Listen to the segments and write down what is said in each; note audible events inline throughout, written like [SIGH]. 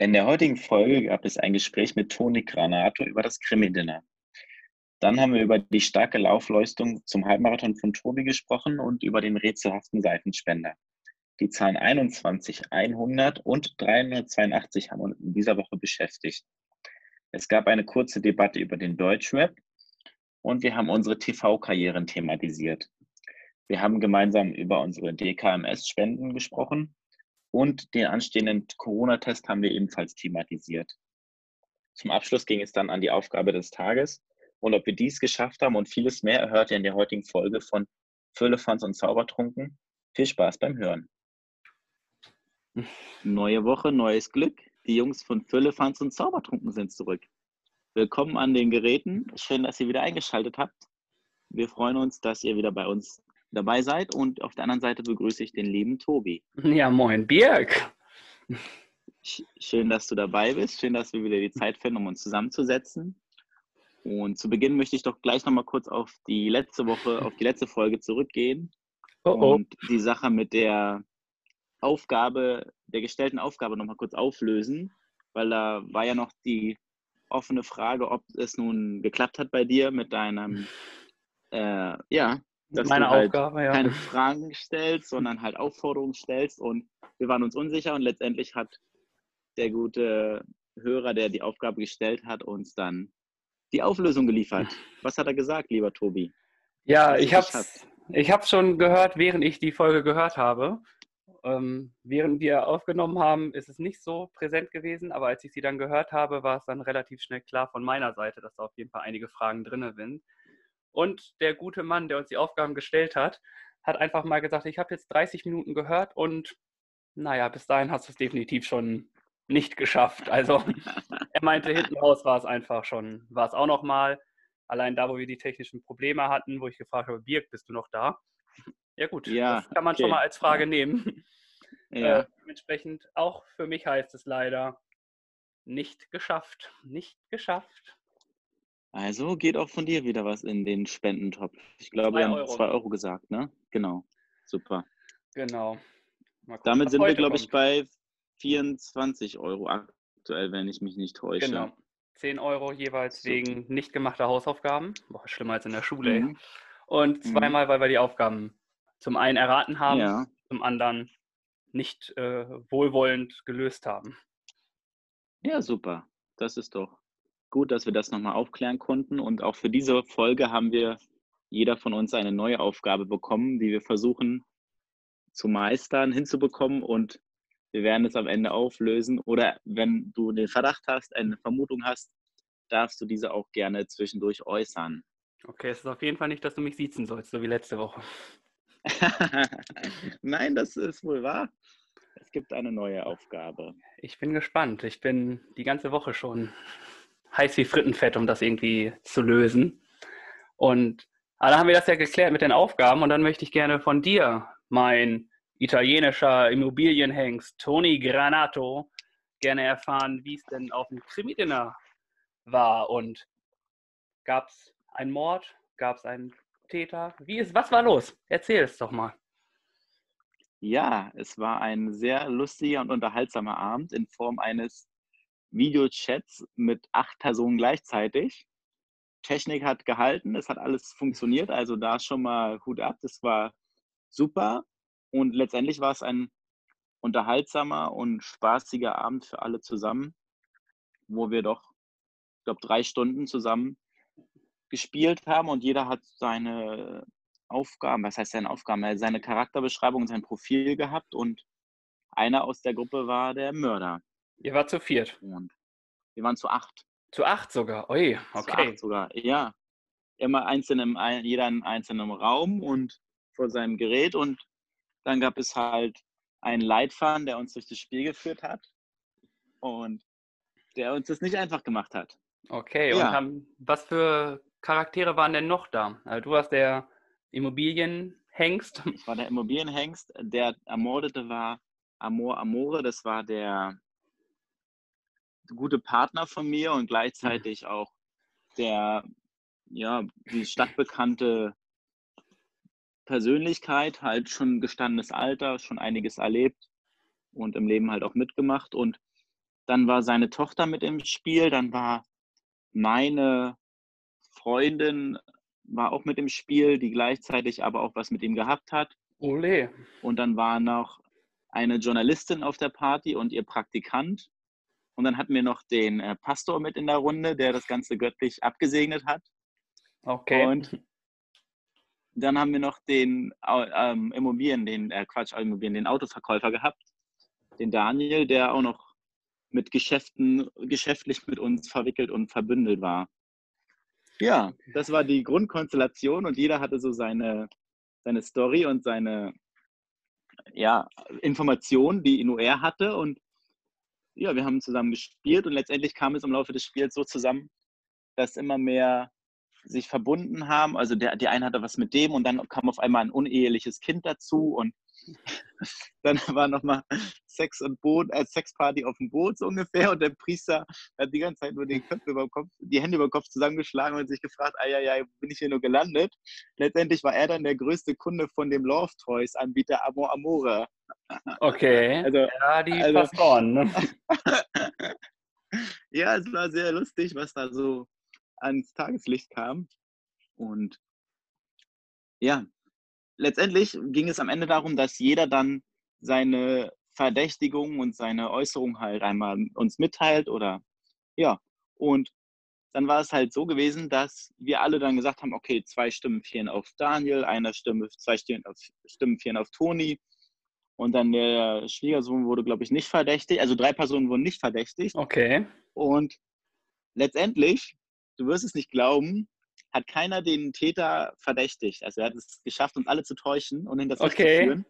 In der heutigen Folge gab es ein Gespräch mit Toni Granato über das Krimi-Dinner. Dann haben wir über die starke Laufleistung zum Halbmarathon von Tobi gesprochen und über den rätselhaften Seitenspender. Die Zahlen 21, 100 und 382 haben uns in dieser Woche beschäftigt. Es gab eine kurze Debatte über den Deutschrap und wir haben unsere TV-Karrieren thematisiert. Wir haben gemeinsam über unsere DKMS-Spenden gesprochen und den anstehenden Corona-Test haben wir ebenfalls thematisiert. Zum Abschluss ging es dann an die Aufgabe des Tages. Und ob wir dies geschafft haben und vieles mehr, erhört ihr in der heutigen Folge von Füllefans und Zaubertrunken. Viel Spaß beim Hören. Neue Woche, neues Glück. Die Jungs von Füllefans und Zaubertrunken sind zurück. Willkommen an den Geräten. Schön, dass ihr wieder eingeschaltet habt. Wir freuen uns, dass ihr wieder bei uns dabei seid. Und auf der anderen Seite begrüße ich den lieben Tobi. [LAUGHS] Ja, moin, Birg. Schön, dass du dabei bist. Schön, dass wir wieder die Zeit finden, um uns zusammenzusetzen. Und zu Beginn möchte ich doch gleich nochmal kurz auf die letzte Woche, auf die letzte Folge zurückgehen. Oh, oh. Und die Sache mit der Aufgabe, der gestellten Aufgabe nochmal kurz auflösen, weil da war ja noch die offene Frage, ob es nun geklappt hat bei dir mit deinem, äh, ja, dass Meine du halt Aufgabe, ja. keine Fragen stellst, sondern halt Aufforderungen stellst. Und wir waren uns unsicher und letztendlich hat der gute Hörer, der die Aufgabe gestellt hat, uns dann die Auflösung geliefert. [LAUGHS] Was hat er gesagt, lieber Tobi? Ja, ich habe ich hab's schon gehört, während ich die Folge gehört habe. Ähm, während wir aufgenommen haben, ist es nicht so präsent gewesen, aber als ich sie dann gehört habe, war es dann relativ schnell klar von meiner Seite, dass da auf jeden Fall einige Fragen drin sind. Und der gute Mann, der uns die Aufgaben gestellt hat, hat einfach mal gesagt, ich habe jetzt 30 Minuten gehört und naja, bis dahin hast du es definitiv schon nicht geschafft. Also [LAUGHS] er meinte, hinten raus war es einfach schon, war es auch noch mal. Allein da, wo wir die technischen Probleme hatten, wo ich gefragt habe, Birk, bist du noch da? Ja gut, ja, das kann man okay. schon mal als Frage nehmen. [LAUGHS] Ja. Äh, dementsprechend, auch für mich heißt es leider, nicht geschafft. Nicht geschafft. Also geht auch von dir wieder was in den Spendentopf. Ich glaube, Zwei wir haben Euro. zwei Euro gesagt, ne? Genau. Super. Genau. Gucken, Damit sind wir, glaube ich, bei 24 Euro aktuell, wenn ich mich nicht täusche. Genau. 10 Euro jeweils So. wegen nicht gemachter Hausaufgaben. Boah, schlimmer als in der Schule. ey. Mhm. Und Mhm. zweimal, weil wir die Aufgaben zum einen erraten haben, Ja. zum anderen nicht äh, wohlwollend gelöst haben. ja, super. Das ist doch gut, dass wir das nochmal aufklären konnten. Und auch für diese Folge haben wir jeder von uns eine neue Aufgabe bekommen, die wir versuchen zu meistern, hinzubekommen. Und wir werden es am Ende auflösen. Oder wenn du den Verdacht hast, eine Vermutung hast, darfst du diese auch gerne zwischendurch äußern. Okay, es ist auf jeden Fall nicht, dass du mich siezen sollst, so wie letzte Woche. [LAUGHS] Nein, das ist wohl wahr. Es gibt eine neue Aufgabe. Ich bin gespannt. Ich bin die ganze Woche schon heiß wie Frittenfett, um das irgendwie zu lösen. Und aber dann haben wir das ja geklärt mit den Aufgaben und dann möchte ich gerne von dir, mein italienischer Immobilienhengst Toni Granato, gerne erfahren, wie es denn auf dem Krimi-Dinner war und gab es einen Mord, gab es einen Täter? Wie ist, was war los? Erzähl es doch mal. Ja, es war ein sehr lustiger und unterhaltsamer Abend in Form eines Videochats mit acht Personen gleichzeitig. Technik hat gehalten, es hat alles funktioniert, also da schon mal Hut ab, das war super. Und letztendlich war es ein unterhaltsamer und spaßiger Abend für alle zusammen, wo wir doch, ich glaube, drei Stunden zusammen gespielt haben und jeder hat seine Aufgaben, was heißt seine Aufgaben, seine Charakterbeschreibung sein Profil gehabt und einer aus der Gruppe war der Mörder. Ihr wart zu viert. Und wir waren zu acht. Zu acht sogar. Ui, Zu okay. acht sogar, ja. Immer einzeln im, jeder in einzelnem Raum und vor seinem Gerät. Und dann gab es halt einen Leitfaden, der uns durch das Spiel geführt hat und der uns das nicht einfach gemacht hat. Okay, und Ja. haben, was für Charaktere waren denn noch da? Also du warst der Immobilienhengst. Ich war der Immobilienhengst. Der Ermordete war Amor Amore. Das war der gute Partner von mir und gleichzeitig auch der, ja, die stadtbekannte Persönlichkeit, halt schon gestandenes Alter, schon einiges erlebt und im Leben halt auch mitgemacht. Und Dann war seine Tochter mit im Spiel. Dann war meine Freundin war auch mit im Spiel, die gleichzeitig aber auch was mit ihm gehabt hat. Ole. Und dann war noch eine Journalistin auf der Party und ihr Praktikant. Und dann hatten wir noch den äh, Pastor mit in der Runde, der das Ganze göttlich abgesegnet hat. Okay. Und dann haben wir noch den ähm, Immobilien, den äh, Quatsch, Immobilien, den Autoverkäufer gehabt, den Daniel, der auch noch mit Geschäften, geschäftlich mit uns verwickelt und verbündelt war. Ja, das war die Grundkonstellation und jeder hatte so seine, seine Story und seine ja, Informationen, die nur er hatte. Und ja, wir haben zusammen gespielt und letztendlich kam es im Laufe des Spiels so zusammen, dass immer mehr sich verbunden haben. Also der, die eine hatte was mit dem und dann kam auf einmal ein uneheliches Kind dazu und dann war nochmal Sex und Boot, äh, Sexparty auf dem Boot so ungefähr und der Priester hat die ganze Zeit nur den Köpfe über Kopf, die Hände über den Kopf zusammengeschlagen und sich gefragt, ja, bin ich hier nur gelandet? Letztendlich war er dann der größte Kunde von dem Love Toys Anbieter Amor Amore. Okay. Also, ja, die also, Pastoren, ne? [LAUGHS] ja, es war sehr lustig, was da so ans Tageslicht kam. Und ja, letztendlich ging es am Ende darum, dass jeder dann seine Verdächtigung und seine Äußerung halt einmal uns mitteilt oder ja. Und dann war es halt so gewesen, dass wir alle dann gesagt haben, okay, zwei Stimmen fielen auf Daniel, eine Stimme, zwei Stimmen auf, Stimmen fielen auf Toni. Und dann der Schwiegersohn wurde, glaube ich, nicht verdächtigt. Also drei Personen wurden nicht verdächtigt. Okay. Und letztendlich, du wirst es nicht glauben, hat keiner den Täter verdächtigt. Also er hat es geschafft, uns alle zu täuschen und in das okay. zu führen.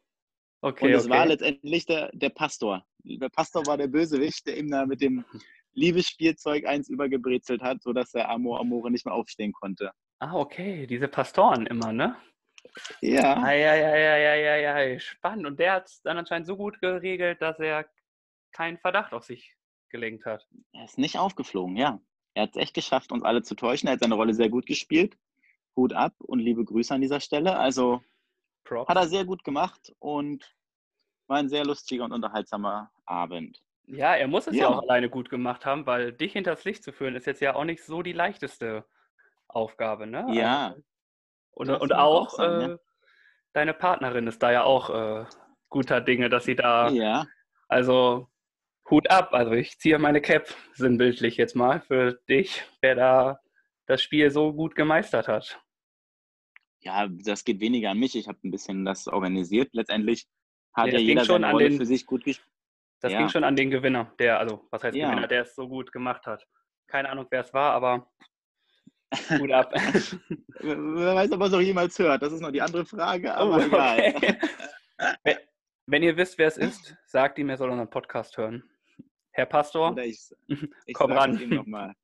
Okay, und es okay. war letztendlich der, der Pastor. Der Pastor war der Bösewicht, der ihm da mit dem Liebesspielzeug eins übergebrezelt hat, sodass der Amor Amore nicht mehr aufstehen konnte. Ah, okay. Diese Pastoren immer, ne? Ja. Ja. Spannend. Und der hat es dann anscheinend so gut geregelt, dass er keinen Verdacht auf sich gelenkt hat. Er ist nicht aufgeflogen, ja. Er hat es echt geschafft, uns alle zu täuschen. Er hat seine Rolle sehr gut gespielt. Hut ab und liebe Grüße an dieser Stelle. Also Props. hat er sehr gut gemacht und war ein sehr lustiger und unterhaltsamer Abend. Ja, er muss es ja. ja auch alleine gut gemacht haben, weil dich hinters Licht zu führen, ist jetzt ja auch nicht so die leichteste Aufgabe, ne? Ja. Also, und, und auch, auch sein, äh, ja. deine Partnerin ist da ja auch äh, guter Dinge, dass sie da. Ja. Also Hut ab. Also ich ziehe meine Cap sinnbildlich jetzt mal für dich, wer da das Spiel so gut gemeistert hat. Ja, das geht weniger an mich. Ich habe ein bisschen das organisiert. Letztendlich hat ja, ja jeder seine Rolle den, für sich gut gespielt. Das ja. ging schon an den Gewinner, der, also was heißt ja. Gewinner, der es so gut gemacht hat. Keine Ahnung, wer es war, aber [LAUGHS] Hut ab. Wer weiß, ob er es auch jemals hört. Das ist noch die andere Frage, aber oh, okay. egal. [LAUGHS] Wenn ihr wisst, wer es ist, sagt ihm, er soll unseren Podcast hören. Herr Pastor, Oder ich, ich komm ran. Ihm noch mal.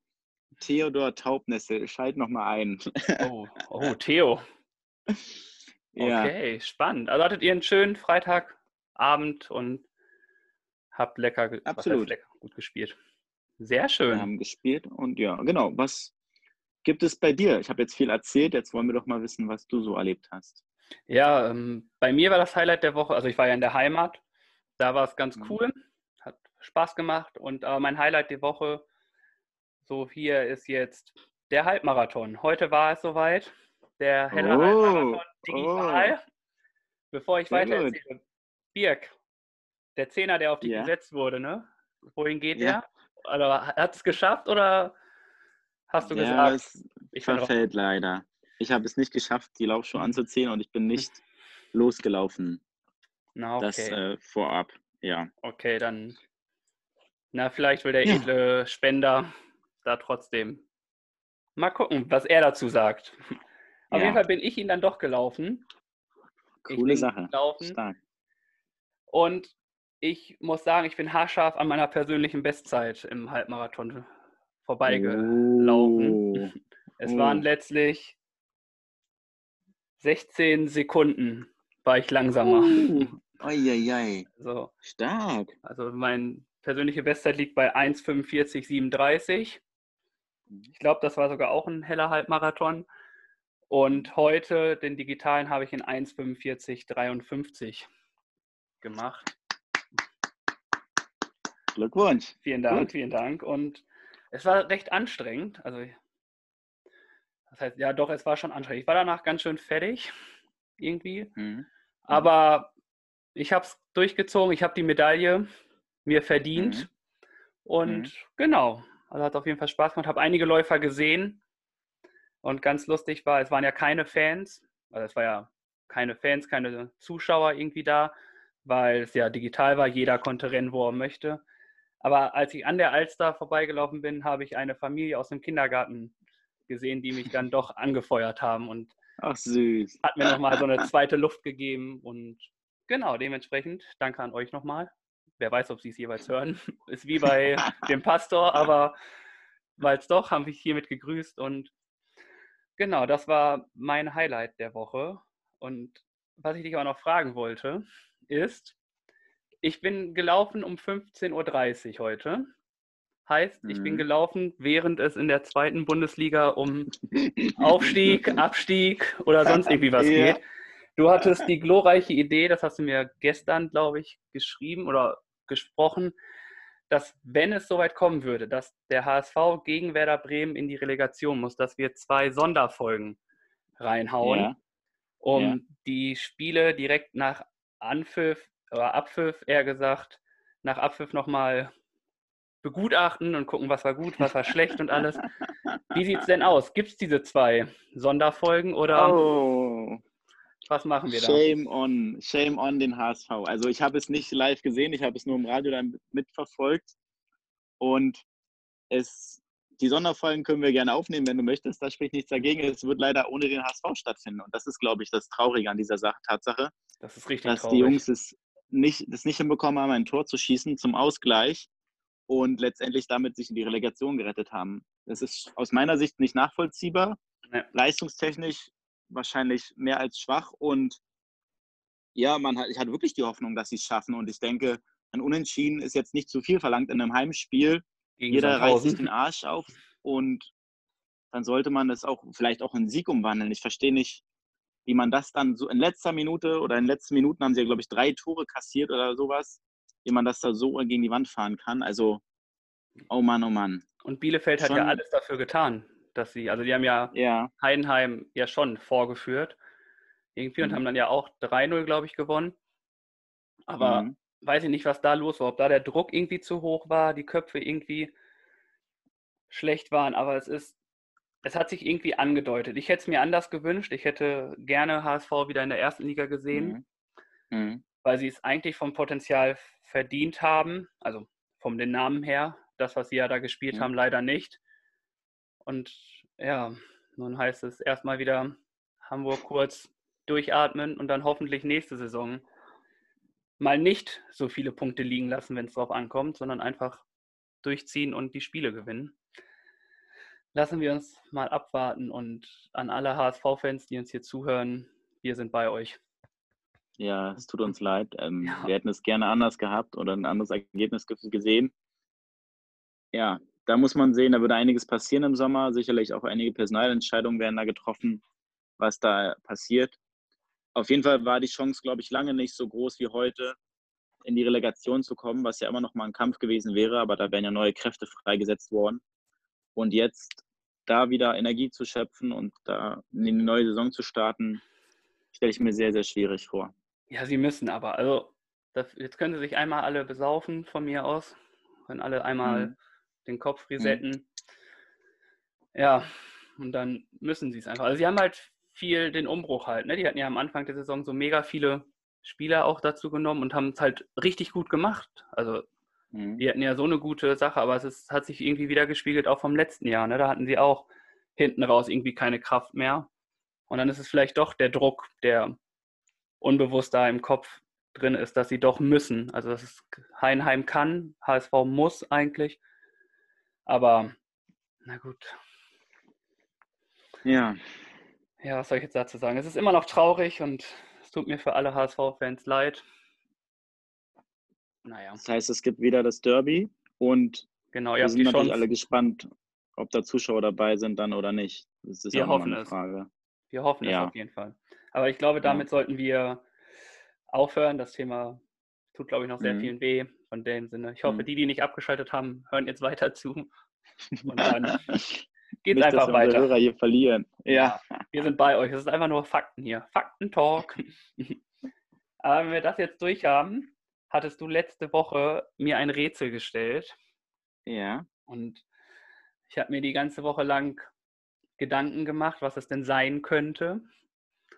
Theodor Taubnessel, schalt nochmal ein. Oh, oh, Theo. [LAUGHS] Ja. Okay, spannend. Also hattet ihr einen schönen Freitagabend und habt lecker, Absolut. lecker gut gespielt. Sehr schön. Wir haben gespielt und ja, genau. Was gibt es bei dir? Ich habe jetzt viel erzählt, jetzt wollen wir doch mal wissen, was du so erlebt hast. Ja, ähm, bei mir war das Highlight der Woche, also ich war ja in der Heimat, da war es ganz mhm. cool. Spaß gemacht. Und äh, mein Highlight der Woche, so hier ist jetzt der Halbmarathon. Heute war es soweit. Der helle oh, Halbmarathon digital. Oh. Bevor ich weiter erzähle, Birk, der Zehner, der auf dich ja. gesetzt wurde, ne? Wohin geht ja. der? Also, hat es geschafft oder hast du ja, gesagt? Es ich verfällt leider. Ich habe es nicht geschafft, die Laufschuhe anzuziehen und ich bin nicht losgelaufen. Na, okay. Das äh, vorab, ja. Okay, dann na, vielleicht will der ja. edle Spender da trotzdem. Mal gucken, was er dazu sagt. Auf ja. jeden Fall bin ich ihn dann doch gelaufen. Coole Sache. Gelaufen. Stark. Und ich muss sagen, ich bin haarscharf an meiner persönlichen Bestzeit im Halbmarathon vorbeigelaufen. Oh. Es oh. waren letztlich 16 Sekunden war ich langsamer. Oh. Eieiei. [LAUGHS] So. Stark. Also mein persönliche Bestzeit liegt bei 1,45,37. Ich glaube, das war sogar auch ein heller Halbmarathon. Und heute, den digitalen, habe ich in 1,45,53 gemacht. Glückwunsch. Vielen Dank, Gut. vielen Dank. Und es war recht anstrengend. Also, das heißt, ja, doch, es war schon anstrengend. Ich war danach ganz schön fertig, irgendwie. Mhm. Aber ich habe es durchgezogen. Ich habe die Medaille mir verdient. Mhm. Und mhm. genau, also hat auf jeden Fall Spaß gemacht. Habe einige Läufer gesehen. Und ganz lustig war, es waren ja keine Fans. Also es war ja keine Fans, keine Zuschauer irgendwie da, weil es ja digital war. Jeder konnte rennen, wo er möchte. Aber als ich an der Alster vorbeigelaufen bin, habe ich eine Familie aus dem Kindergarten gesehen, die mich dann doch [LAUGHS] angefeuert haben und Ach, süß. hat mir nochmal so eine [LAUGHS] zweite Luft gegeben. Und genau, dementsprechend danke an euch nochmal. Wer weiß, ob Sie es jeweils hören. [LAUGHS] Ist wie bei [LAUGHS] dem Pastor, aber weil es doch, haben wir hiermit gegrüßt. Und genau, das war mein Highlight der Woche. Und was ich dich auch noch fragen wollte, ist, ich bin gelaufen um 15.30 Uhr heute. Heißt, ich bin mhm. gelaufen, während es in der zweiten Bundesliga um Aufstieg, [LAUGHS] Abstieg oder sonst irgendwie was ja. geht. Du hattest die glorreiche Idee, das hast du mir gestern, glaube ich, geschrieben oder gesprochen, dass wenn es soweit kommen würde, dass der HSV gegen Werder Bremen in die Relegation muss, dass wir zwei Sonderfolgen reinhauen, ja. um ja. die Spiele direkt nach Anpfiff oder Abpfiff eher gesagt, nach Abpfiff nochmal begutachten und gucken, was war gut, was war schlecht und alles. Wie sieht es denn aus? Gibt es diese zwei Sonderfolgen oder oh. Was machen wir da? Shame on, shame on den HSV. Also ich habe es nicht live gesehen, ich habe es nur im Radio dann mitverfolgt und es die Sonderfolgen können wir gerne aufnehmen, wenn du möchtest. Da spricht nichts dagegen. Es wird leider ohne den HSV stattfinden. Und das ist, glaube ich, das Traurige an dieser Sache, Tatsache. Das ist richtig dass traurig. die Jungs es nicht, das nicht hinbekommen haben, ein Tor zu schießen zum Ausgleich und letztendlich damit sich in die Relegation gerettet haben. Das ist aus meiner Sicht nicht nachvollziehbar. Ja. Leistungstechnisch wahrscheinlich mehr als schwach und ja, man hat, ich hatte wirklich die Hoffnung, dass sie es schaffen und ich denke, ein Unentschieden ist jetzt nicht zu viel verlangt in einem Heimspiel. Gegen Jeder reißt sich den Arsch auf und dann sollte man das auch vielleicht auch in Sieg umwandeln. Ich verstehe nicht, wie man das dann so in letzter Minute oder in den letzten Minuten haben sie ja, glaube ich, drei Tore kassiert oder sowas, wie man das da so gegen die Wand fahren kann. Also, oh Mann, oh Mann. Und Bielefeld schon, hat ja alles dafür getan, dass sie, also die haben ja, ja. Heidenheim ja schon vorgeführt irgendwie mhm. und haben dann ja auch 3-0, glaube ich, gewonnen. Aber mhm. weiß ich nicht, was da los war, ob da der Druck irgendwie zu hoch war, die Köpfe irgendwie schlecht waren, aber es ist es hat sich irgendwie angedeutet. Ich hätte es mir anders gewünscht. Ich hätte gerne HSV wieder in der ersten Liga gesehen, mhm. Mhm. weil sie es eigentlich vom Potenzial verdient haben, also vom den Namen her. Das, was sie ja da gespielt mhm. haben, leider nicht. Und ja, nun heißt es erstmal wieder Hamburg kurz durchatmen und dann hoffentlich nächste Saison mal nicht so viele Punkte liegen lassen, wenn es drauf ankommt, sondern einfach durchziehen und die Spiele gewinnen lassen wir uns mal abwarten und an alle HSV-Fans, die uns hier zuhören, wir sind bei euch. Ja, es tut uns leid. Ähm, ja. Wir hätten es gerne anders gehabt oder ein anderes Ergebnis gesehen. Ja, da muss man sehen, da würde einiges passieren im Sommer. Sicherlich auch einige Personalentscheidungen werden da getroffen, was da passiert. Auf jeden Fall war die Chance, glaube ich, lange nicht so groß wie heute, in die Relegation zu kommen, was ja immer noch mal ein Kampf gewesen wäre, aber da wären ja neue Kräfte freigesetzt worden. Und jetzt da wieder Energie zu schöpfen und da in die neue Saison zu starten, stelle ich mir sehr, sehr schwierig vor. Ja, sie müssen aber. Also, das, jetzt können sie sich einmal alle besaufen von mir aus. Können alle einmal mhm. Den Kopf resetten. Mhm. Ja, und dann müssen sie es einfach. Also, sie haben halt viel den Umbruch halt. Ne? Die hatten ja am Anfang der Saison so mega viele Spieler auch dazu genommen und haben es halt richtig gut gemacht. Also Mhm. Die hatten ja so eine gute Sache, aber es ist, hat sich irgendwie wieder gespiegelt, auch vom letzten Jahr. Ne? Da hatten sie auch hinten raus irgendwie keine Kraft mehr. Und dann ist es vielleicht doch der Druck, der unbewusst da im Kopf drin ist, dass sie doch müssen. Also dass es Heinheim kann, HSV muss eigentlich. Aber na gut. Ja. Ja, was soll ich jetzt dazu sagen? Es ist immer noch traurig und es tut mir für alle HSV-Fans leid. Naja. Das heißt, es gibt wieder das Derby und genau, wir sind natürlich alle gespannt, ob da Zuschauer dabei sind dann oder nicht. Das ist wir ja hoffen eine Frage. Es. Wir hoffen ja. es auf jeden Fall. Aber ich glaube, damit ja. sollten wir aufhören. Das Thema tut, glaube ich, noch sehr mhm. vielen weh, von dem Sinne. Ich hoffe, Hm. die, die nicht abgeschaltet haben, hören jetzt weiter zu. [LAUGHS] Und dann geht's Nicht, einfach dass weiter. Hörer hier verlieren. Ja. Wir sind bei euch. Es ist einfach nur Fakten hier. Faktentalk. [LAUGHS] Aber wenn wir das jetzt durch haben, hattest du letzte Woche mir ein Rätsel gestellt. Ja. Und ich habe mir die ganze Woche lang Gedanken gemacht, was es denn sein könnte.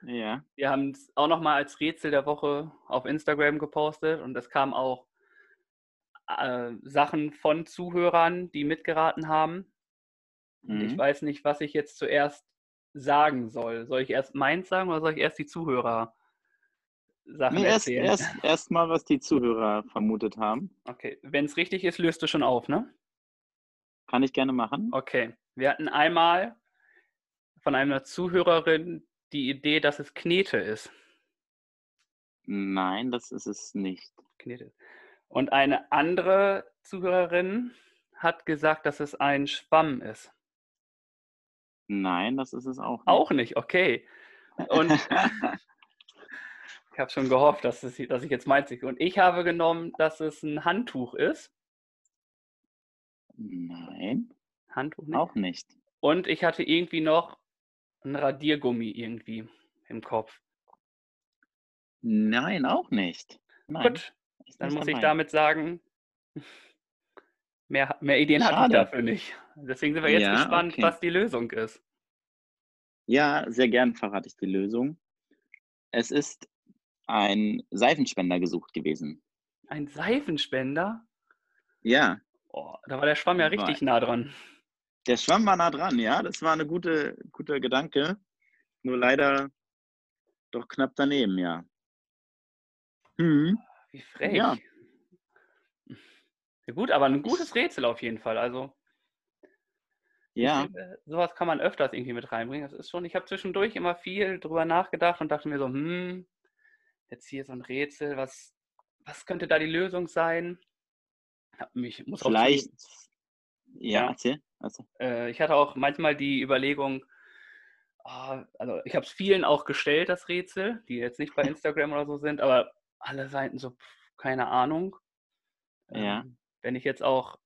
Ja. Wir haben es auch nochmal als Rätsel der Woche auf Instagram gepostet und es kamen auch äh, Sachen von Zuhörern, die mitgeraten haben. Und ich Mhm. weiß nicht, was ich jetzt zuerst sagen soll. Soll ich erst meins sagen oder soll ich erst die Zuhörer Sachen Nee, erst, erzählen? erst, [LAUGHS] erst mal, was die Zuhörer vermutet haben. Okay, wenn es richtig ist, löst du schon auf, ne? Kann ich gerne machen. Okay, wir hatten einmal von einer Zuhörerin die Idee, dass es Knete ist. Nein, das ist es nicht. Knete. Und eine andere Zuhörerin hat gesagt, dass es ein Schwamm ist. Nein, das ist es auch nicht. Auch nicht, okay. Und [LAUGHS] ich habe schon gehofft, dass, es, dass ich jetzt meins. Und ich habe genommen, dass es ein Handtuch ist. Nein, Handtuch nicht. auch nicht. Und ich hatte irgendwie noch ein Radiergummi irgendwie im Kopf. Nein, auch nicht. Nein, Gut, dann muss ich damit sagen, [LAUGHS] mehr, mehr Ideen hatte ich Schade. dafür nicht. Deswegen sind wir jetzt Ja, gespannt, okay. was die Lösung ist. Ja, sehr gern verrate ich die Lösung. Es ist ein Seifenspender gesucht gewesen. Ein Seifenspender? Ja, Oh, da war der Schwamm ja War- richtig nah dran. der Schwamm war nah dran, ja. Das war eine gute, guter Gedanke. Nur leider doch knapp daneben, ja. Hm. Wie frech. Ja. Ja gut, aber ein gutes Rätsel auf jeden Fall. Also Ja, Ich finde, sowas kann man öfters irgendwie mit reinbringen. Das ist schon, ich habe zwischendurch immer viel drüber nachgedacht und dachte mir so, hm, jetzt hier so ein Rätsel, was, was könnte da die Lösung sein? Mich, muss vielleicht. Ja. erzähl. Also, äh, ich hatte auch manchmal die Überlegung, ah, also ich habe es vielen auch gestellt, das Rätsel, die jetzt nicht bei [LAUGHS] Instagram oder so sind, aber alle Seiten so, pff, keine Ahnung. Ja. Ähm, wenn ich jetzt auch,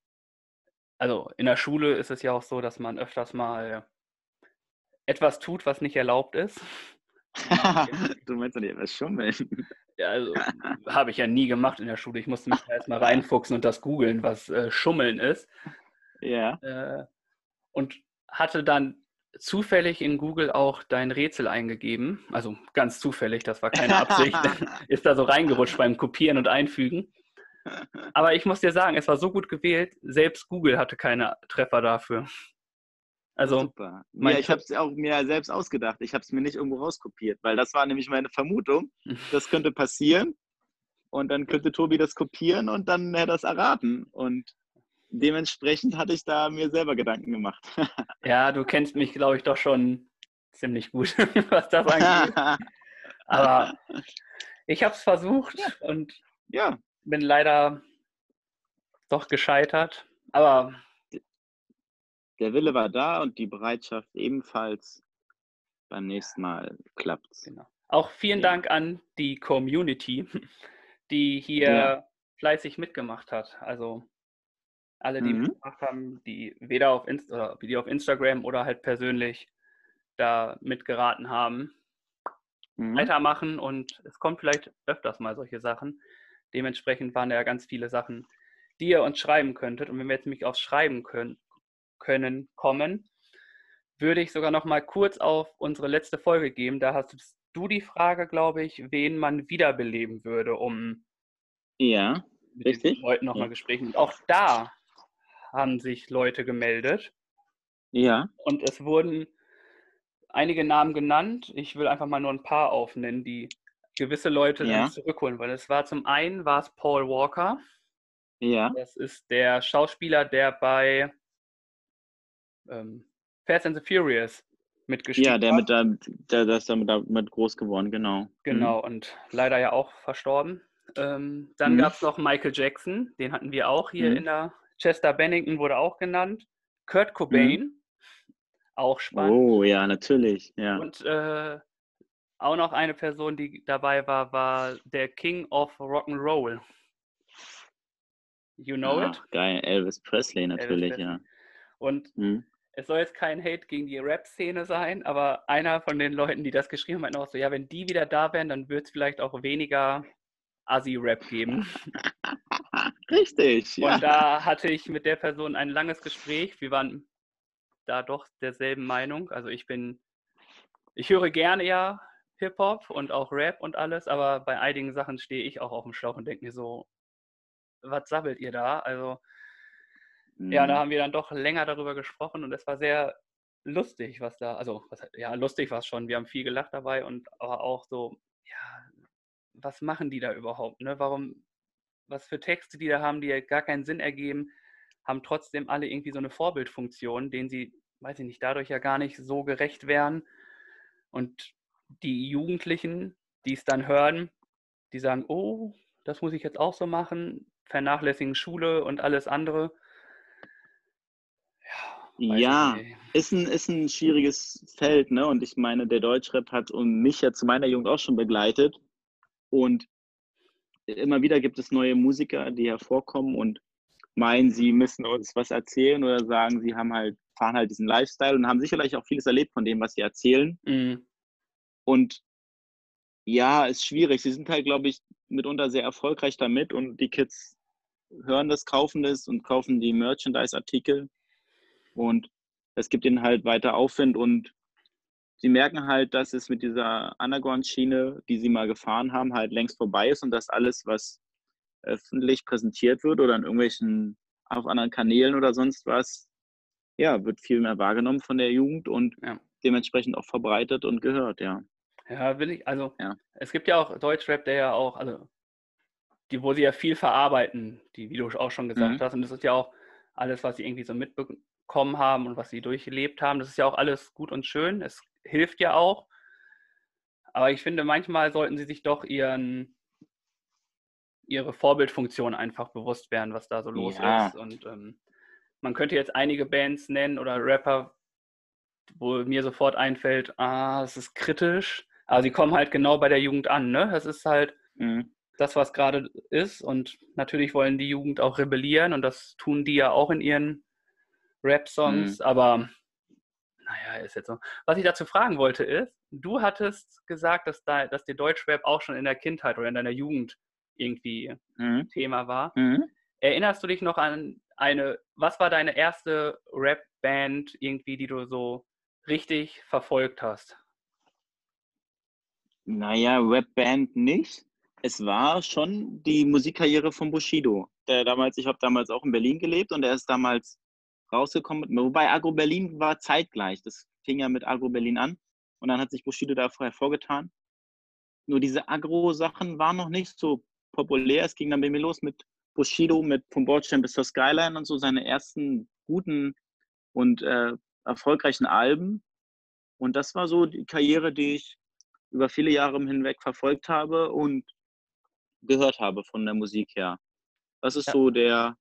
also in der Schule ist es ja auch so, dass man öfters mal etwas tut, was nicht erlaubt ist. [LAUGHS] du meinst doch nicht etwas schummeln. Ja, also [LAUGHS] habe ich ja nie gemacht in der Schule. Ich musste mich da erstmal [LAUGHS] reinfuchsen und das googeln, was äh, Schummeln ist. Ja. Äh, und hatte dann zufällig in Google auch dein Rätsel eingegeben. Also ganz zufällig, das war keine Absicht. [LAUGHS] [LAUGHS] Ist da so reingerutscht beim Kopieren und Einfügen. [LAUGHS] Aber ich muss dir sagen, es war so gut gewählt, selbst Google hatte keine Treffer dafür. Also, Super. Ja, ich habe es auch mir selbst ausgedacht. Ich habe es mir nicht irgendwo rauskopiert, weil das war nämlich meine Vermutung. Das könnte passieren. Und dann könnte Tobi das kopieren und dann hätte er es erraten. Und dementsprechend hatte ich da mir selber Gedanken gemacht. [LAUGHS] ja, du kennst mich, glaube ich, doch schon ziemlich gut, [LAUGHS] was das angeht. [LAUGHS] Aber ich habe es versucht und ja, bin leider doch gescheitert. Aber der Wille war da und die Bereitschaft ebenfalls. Beim nächsten Mal klappt's. Genau. Auch vielen Ja. Dank an die Community, die hier Ja. fleißig mitgemacht hat. Also alle, die Mhm. mitgemacht haben, die weder auf, Inst oder die auf Instagram oder halt persönlich da mitgeraten haben, Mhm. weitermachen und es kommt vielleicht öfters mal solche Sachen. Dementsprechend waren da ja ganz viele Sachen, die ihr uns schreiben könntet. Und wenn wir jetzt nämlich aufs Schreiben können, können kommen, würde ich sogar noch mal kurz auf unsere letzte Folge gehen. Da hast du die Frage, glaube ich, wen man wiederbeleben würde, um Ja, mit diesen Richtig, Leuten nochmal ja. Gespräche. Und auch da haben sich Leute gemeldet. ja, Und es wurden einige Namen genannt. Ich will einfach mal nur ein paar aufnennen, die gewisse Leute Ja. dann zurückholen wollen. Es war zum einen war es Paul Walker. ja, Das ist der Schauspieler, der bei ähm, Fast and the Furious mitgespielt ja, der hat. mit der, der ist damit, damit groß geworden, genau. Genau, und leider ja auch verstorben. Ähm, dann Mhm. gab es noch Michael Jackson, den hatten wir auch hier Mhm. in der Chester Bennington wurde auch genannt. Kurt Cobain, auch Mhm. spannend. Oh, ja, natürlich, ja. Und äh, auch noch eine Person, die dabei war, war der King of Rock'n'Roll. You Know ah, It. Geil, Elvis Presley natürlich, Elvis Presley. ja. Und hm. es soll jetzt kein Hate gegen die Rap-Szene sein, aber einer von den Leuten, die das geschrieben haben, meinte auch so, ja, wenn die wieder da wären, dann würde es vielleicht auch weniger Assi-Rap geben. [LAUGHS] Richtig, ja. Und da hatte ich mit der Person ein langes Gespräch. Wir waren da doch derselben Meinung. Also ich bin, ich höre gerne ja Hip-Hop und auch Rap und alles, aber bei einigen Sachen stehe ich auch auf dem Schlauch und denke mir so, was sabbelt ihr da? Also mhm. ja, da haben wir dann doch länger darüber gesprochen und es war sehr lustig, was da, also was, ja, lustig war es schon. Wir haben viel gelacht dabei und aber auch so, ja, was machen die da überhaupt? Ne? Warum, was für Texte die da haben, die ja gar keinen Sinn ergeben, haben trotzdem alle irgendwie so eine Vorbildfunktion, denen sie, weiß ich nicht, dadurch ja gar nicht so gerecht wären. Und die Jugendlichen, die es dann hören, die sagen, oh, das muss ich jetzt auch so machen, vernachlässigen Schule und alles andere. Ja, ja ist, ein, ist ein schwieriges Feld, ne? Und ich meine, der Deutschrap hat und mich ja zu meiner Jugend auch schon begleitet. Und immer wieder gibt es neue Musiker, die hervorkommen und meinen, sie müssen uns was erzählen oder sagen, sie haben halt, fahren halt diesen Lifestyle und haben sicherlich auch vieles erlebt von dem, was sie erzählen. Mhm. Und ja, ist schwierig. Sie sind halt, glaube ich, mitunter sehr erfolgreich damit und die Kids hören das, kaufen das und kaufen die Merchandise-Artikel und es gibt ihnen halt weiter Aufwind und sie merken halt, dass es mit dieser Underground-Schiene, die sie mal gefahren haben, halt längst vorbei ist und dass alles, was öffentlich präsentiert wird oder in irgendwelchen, auf anderen Kanälen oder sonst was, ja, wird viel mehr wahrgenommen von der Jugend und ja. dementsprechend auch verbreitet und gehört, ja. Ja, will ich, also ja. es gibt ja auch Deutschrap, der ja auch, also die, wo sie ja viel verarbeiten, die, wie du auch schon gesagt mhm. hast, und das ist ja auch alles, was sie irgendwie so mitbekommen haben und was sie durchlebt haben, das ist ja auch alles gut und schön. Es hilft ja auch. Aber ich finde, manchmal sollten sie sich doch ihren, ihre Vorbildfunktion einfach bewusst werden, was da so los ja. ist. Und ähm, man könnte jetzt einige Bands nennen oder Rapper, wo mir sofort einfällt, ah, es ist kritisch. Aber sie kommen halt genau bei der Jugend an. Ne? Das ist halt mhm. das, was gerade ist. Und natürlich wollen die Jugend auch rebellieren und das tun die ja auch in ihren Rap-Songs. Mhm. Aber naja, ist jetzt so. Was ich dazu fragen wollte ist, du hattest gesagt, dass, da, dass dir Deutschrap auch schon in der Kindheit oder in deiner Jugend irgendwie mhm. Thema war. Mhm. Erinnerst du dich noch an eine, was war deine erste Rap-Band irgendwie, die du so richtig verfolgt hast? Naja, Rap-Band nicht. Es war schon die Musikkarriere von Bushido. Der damals, ich habe damals auch in Berlin gelebt und er ist damals rausgekommen. Wobei Agro Berlin war zeitgleich. Das fing ja mit Agro Berlin an. Und dann hat sich Bushido da vorher vorgetan. Nur diese Agro-Sachen waren noch nicht so populär. Es ging dann bei mir los mit Bushido, mit Vom Bordstein bis zur Skyline und so seine ersten guten und äh, erfolgreichen Alben. Und das war so die Karriere, die ich über viele Jahre hinweg verfolgt habe und gehört habe von der Musik her. Das ist ja. so der,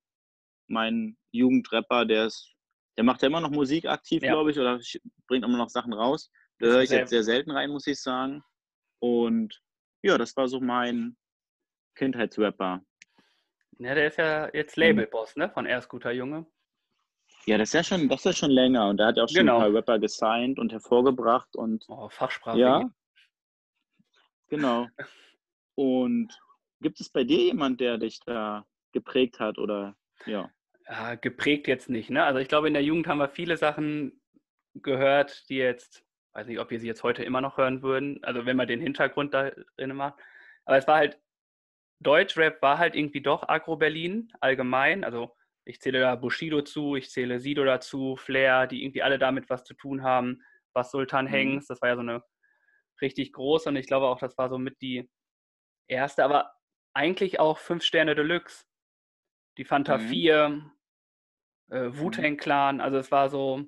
mein Jugendrapper, der ist, der macht ja immer noch Musik aktiv, ja. glaube ich, oder bringt immer noch Sachen raus. Da höre ich jetzt sehr selten rein, muss ich sagen. Und ja, das war so mein Kindheitsrapper. Ja, der ist ja jetzt mhm. Labelboss, ne? Von Erst guter Junge. Ja, das ist ja schon, das ist schon länger und er hat ja auch schon genau. ein paar Rapper gesigned und hervorgebracht und. Oh, Fachsprache. Ja. Genau. [LAUGHS] Und gibt es bei dir jemand, der dich da geprägt hat oder ja? Ja? Geprägt jetzt nicht, ne? Also ich glaube, in der Jugend haben wir viele Sachen gehört, die jetzt, weiß nicht, ob wir sie jetzt heute immer noch hören würden, also wenn man den Hintergrund da drin macht. Aber es war halt, Deutschrap war halt irgendwie doch Agro-Berlin allgemein. Also ich zähle da Bushido zu, ich zähle Sido dazu, Flair, die irgendwie alle damit was zu tun haben. Was Sultan mhm. Hengs, das war ja so eine richtig groß und ich glaube auch, das war so mit die erste, aber eigentlich auch fünf Sterne Deluxe. Die Fanta mhm. 4, äh, mhm. Wu-Tang Clan, also es war so,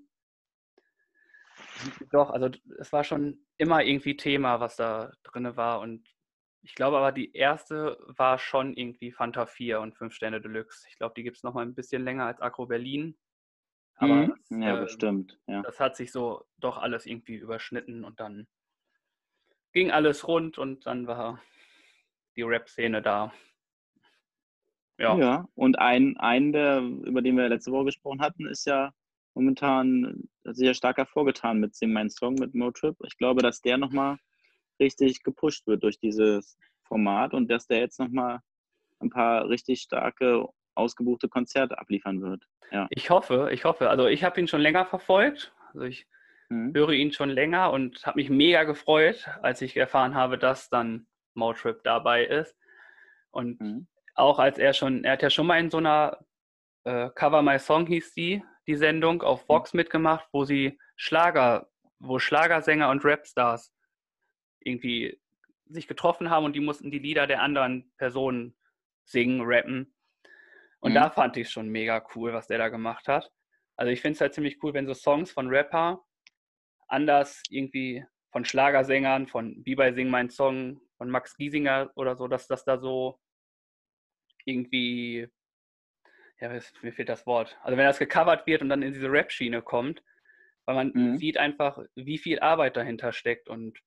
doch, also es war schon immer irgendwie Thema, was da drin war und ich glaube aber, die erste war schon irgendwie Fanta 4 und 5 Sterne Deluxe. Ich glaube, die gibt es noch mal ein bisschen länger als Agro Berlin. Aber mhm. das, ja, äh, bestimmt. Ja. Das hat sich so doch alles irgendwie überschnitten und dann ging alles rund und dann war die Rap-Szene da. Ja. ja, und ein, ein der, über den wir letzte Woche gesprochen hatten, ist ja momentan, ja stark hervorgetan mit Sing Mein Song, mit Motrip. Ich glaube, dass der nochmal richtig gepusht wird durch dieses Format und dass der jetzt nochmal ein paar richtig starke, ausgebuchte Konzerte abliefern wird. Ja. Ich hoffe, ich hoffe. Also ich habe ihn schon länger verfolgt. Also ich mhm. höre ihn schon länger und habe mich mega gefreut, als ich erfahren habe, dass dann Motrip dabei ist. Und mhm. Auch als er schon, er hat ja schon mal in so einer äh, Cover My Song hieß die, die Sendung auf mhm. Vox mitgemacht, wo sie Schlager, wo Schlagersänger und Rapstars irgendwie sich getroffen haben und die mussten die Lieder der anderen Personen singen, rappen. Und mhm. da fand ich es schon mega cool, was der da gemacht hat. Also ich finde es halt ziemlich cool, wenn so Songs von Rapper anders irgendwie von Schlagersängern, von Wie bei Sing Mein Song, von Max Giesinger oder so, dass das da so irgendwie, ja, mir fehlt das Wort. Also wenn das gecovert wird und dann in diese Rap-Schiene kommt, weil man mhm. sieht einfach, wie viel Arbeit dahinter steckt und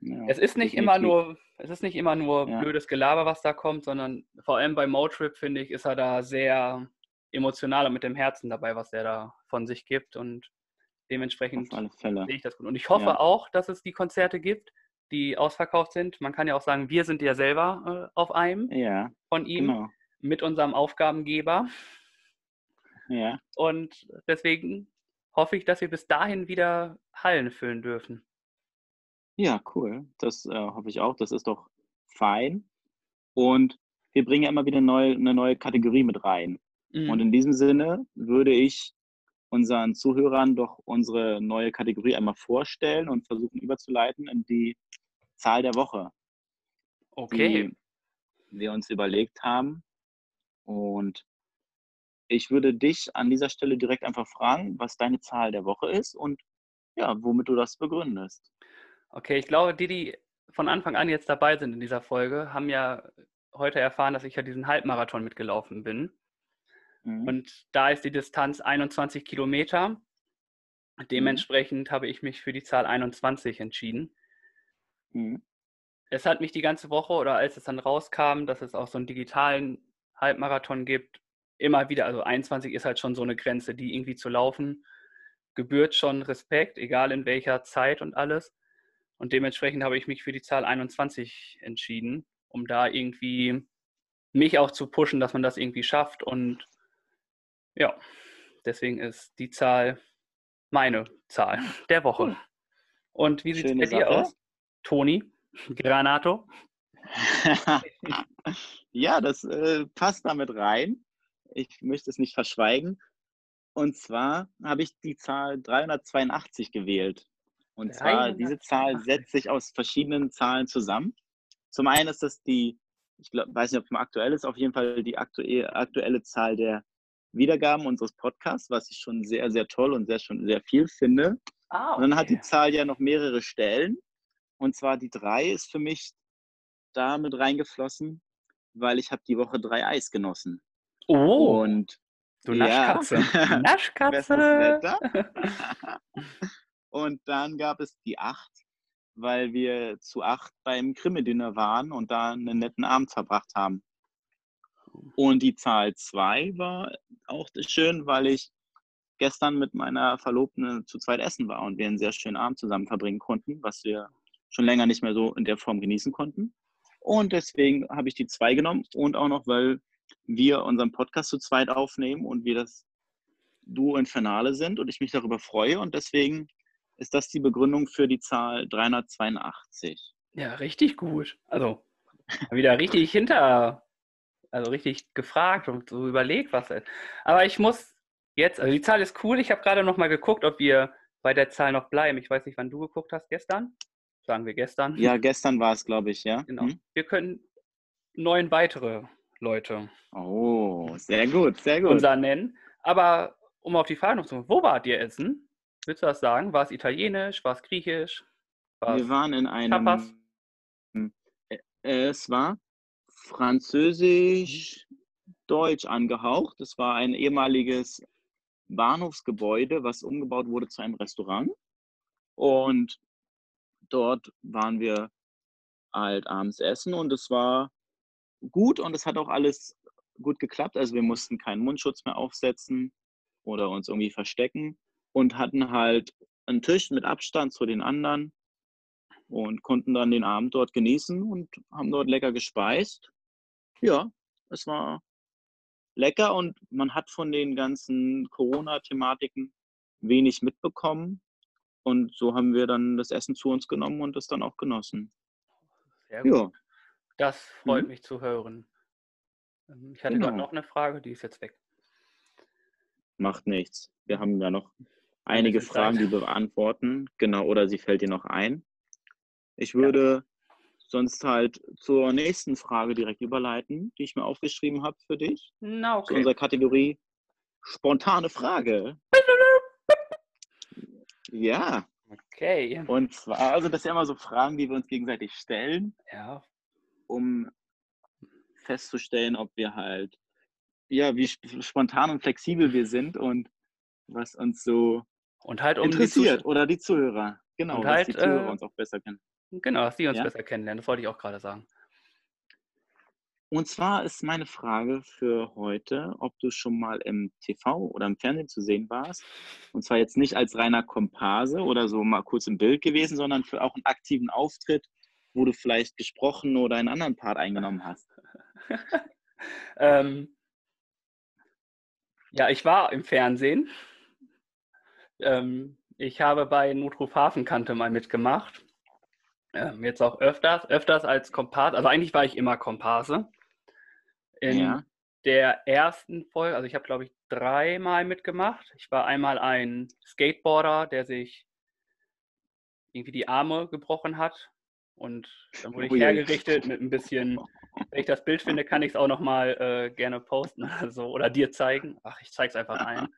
ja, es ist nicht definitiv. immer nur, es ist nicht immer nur ja. blödes Gelaber, was da kommt, sondern vor allem bei Motrip, finde ich, ist er da sehr emotional und mit dem Herzen dabei, was er da von sich gibt. Und dementsprechend sehe ich das gut. Und ich hoffe ja. auch, dass es die Konzerte gibt, die ausverkauft sind. Man kann ja auch sagen, wir sind ja selber äh, auf einem ja, von ihm genau. mit unserem Aufgabengeber. Ja. Und deswegen hoffe ich, dass wir bis dahin wieder Hallen füllen dürfen. Ja, cool. Das äh, hoffe ich auch. Das ist doch fein. Und wir bringen ja immer wieder neu, eine neue Kategorie mit rein. Mhm. Und in diesem Sinne würde ich unseren Zuhörern doch unsere neue Kategorie einmal vorstellen und versuchen überzuleiten in die Zahl der Woche. Okay. Die wir uns überlegt haben. Und ich würde dich an dieser Stelle direkt einfach fragen, was deine Zahl der Woche ist und ja, womit du das begründest. Okay, ich glaube, die, die von Anfang an jetzt dabei sind in dieser Folge, haben ja heute erfahren, dass ich ja diesen Halbmarathon mitgelaufen bin. Mhm. Und da ist die Distanz 21 Kilometer. Mhm. Dementsprechend mhm. habe ich mich für die Zahl 21 entschieden. Mhm. Es hat mich die ganze Woche oder als es dann rauskam, dass es auch so einen digitalen Halbmarathon gibt, immer wieder, also 21 ist halt schon so eine Grenze, die irgendwie zu laufen, gebührt schon Respekt, egal in welcher Zeit und alles. Und dementsprechend habe ich mich für die Zahl 21 entschieden, um da irgendwie mich auch zu pushen, dass man das irgendwie schafft. Und ja, deswegen ist die Zahl meine Zahl der Woche. Und wie sieht es bei dir aus, Toni Granato? [LAUGHS] ja, das äh, passt damit rein. Ich möchte es nicht verschweigen. Und zwar habe ich die Zahl 382 gewählt. Und zwar, diese Zahl setzt sich aus verschiedenen Zahlen zusammen. Zum einen ist das die, ich glaub, weiß nicht, ob es mal aktuell ist, auf jeden Fall die aktuelle Zahl der Wiedergaben unseres Podcasts, was ich schon sehr, sehr toll und sehr, schon sehr viel finde. Ah, okay. Und dann hat die Zahl ja noch mehrere Stellen. Und zwar die drei ist für mich da mit reingeflossen, weil ich habe die Woche drei Eis genossen. Oh. Und du Naschkatze. Ja. Naschkatze. [LAUGHS] [LAUGHS] Und dann gab es die acht, weil wir zu acht beim Krimme-Dinner waren und da einen netten Abend verbracht haben. Und die Zahl zwei war auch schön, weil ich gestern mit meiner Verlobten zu zweit essen war und wir einen sehr schönen Abend zusammen verbringen konnten, was wir schon länger nicht mehr so in der Form genießen konnten. Und deswegen habe ich die zwei genommen und auch noch, weil wir unseren Podcast zu zweit aufnehmen und wir das Duo Infernale sind und ich mich darüber freue und deswegen ist das die Begründung für die Zahl 382. Ja, richtig gut. Also wieder richtig hinter, also richtig gefragt und so überlegt, was. Aber ich muss jetzt, also die Zahl ist cool. Ich habe gerade noch mal geguckt, ob wir bei der Zahl noch bleiben. Ich weiß nicht, wann du geguckt hast, gestern? Sagen wir gestern. Ja, gestern war es, glaube ich, ja. Genau. Hm? Wir können neun weitere Leute. Oh, sehr gut, sehr gut. Unser nennen. Aber um auf die Frage noch zu kommen, wo wart ihr essen? Willst du das sagen? War es italienisch? War es griechisch? War Wir waren in einem. Tapas? Äh, es war französisch-deutsch angehaucht. Es war ein ehemaliges Bahnhofsgebäude, was umgebaut wurde zu einem Restaurant. Und dort waren wir halt abends essen und es war gut und es hat auch alles gut geklappt. Also wir mussten keinen Mundschutz mehr aufsetzen oder uns irgendwie verstecken und hatten halt einen Tisch mit Abstand zu den anderen und konnten dann den Abend dort genießen und haben dort lecker gespeist. Ja, es war lecker und man hat von den ganzen Corona-Thematiken wenig mitbekommen. Und so haben wir dann das Essen zu uns genommen und es dann auch genossen. Sehr gut. Ja. Das freut mhm. mich zu hören. Ähm, ich hatte genau. gerade noch eine Frage, die ist jetzt weg. Macht nichts. Wir haben ja noch einige Fragen, die wir beantworten. Genau, oder sie fällt dir noch ein. Ich würde ja. sonst halt zur nächsten Frage direkt überleiten, die ich mir aufgeschrieben habe für dich. Na, okay. Zu unserer Kategorie spontane Frage. Ja. Okay. Und zwar, also das sind ja immer so Fragen, die wir uns gegenseitig stellen. Ja. Um festzustellen, ob wir halt, ja, wie spontan und flexibel wir sind und was uns so und halt um interessiert die oder die Zuhörer. Genau, und halt, die Zuhörer äh, uns auch besser kennen. Genau, dass die uns ja? besser kennenlernen. Das wollte ich auch gerade sagen. Und zwar ist meine Frage für heute, ob du schon mal im TV oder im Fernsehen zu sehen warst. Und zwar jetzt nicht als reiner Komparse oder so mal kurz im Bild gewesen, sondern für auch einen aktiven Auftritt, wo du vielleicht gesprochen oder einen anderen Part eingenommen hast. [LAUGHS] ähm, ja, ich war im Fernsehen. Ähm, ich habe bei Notruf Hafenkante mal mitgemacht. Ähm, jetzt auch öfters, öfters als Komparse. Also eigentlich war ich immer Komparse. In ja. der ersten Folge, also ich habe glaube ich dreimal mitgemacht. Ich war einmal ein Skateboarder, der sich irgendwie die Arme gebrochen hat. Und dann wurde ich hergerichtet mit ein bisschen, wenn ich das Bild finde, kann ich es auch nochmal äh, gerne posten [LAUGHS] oder so oder dir zeigen. Ach, ich zeige es einfach ein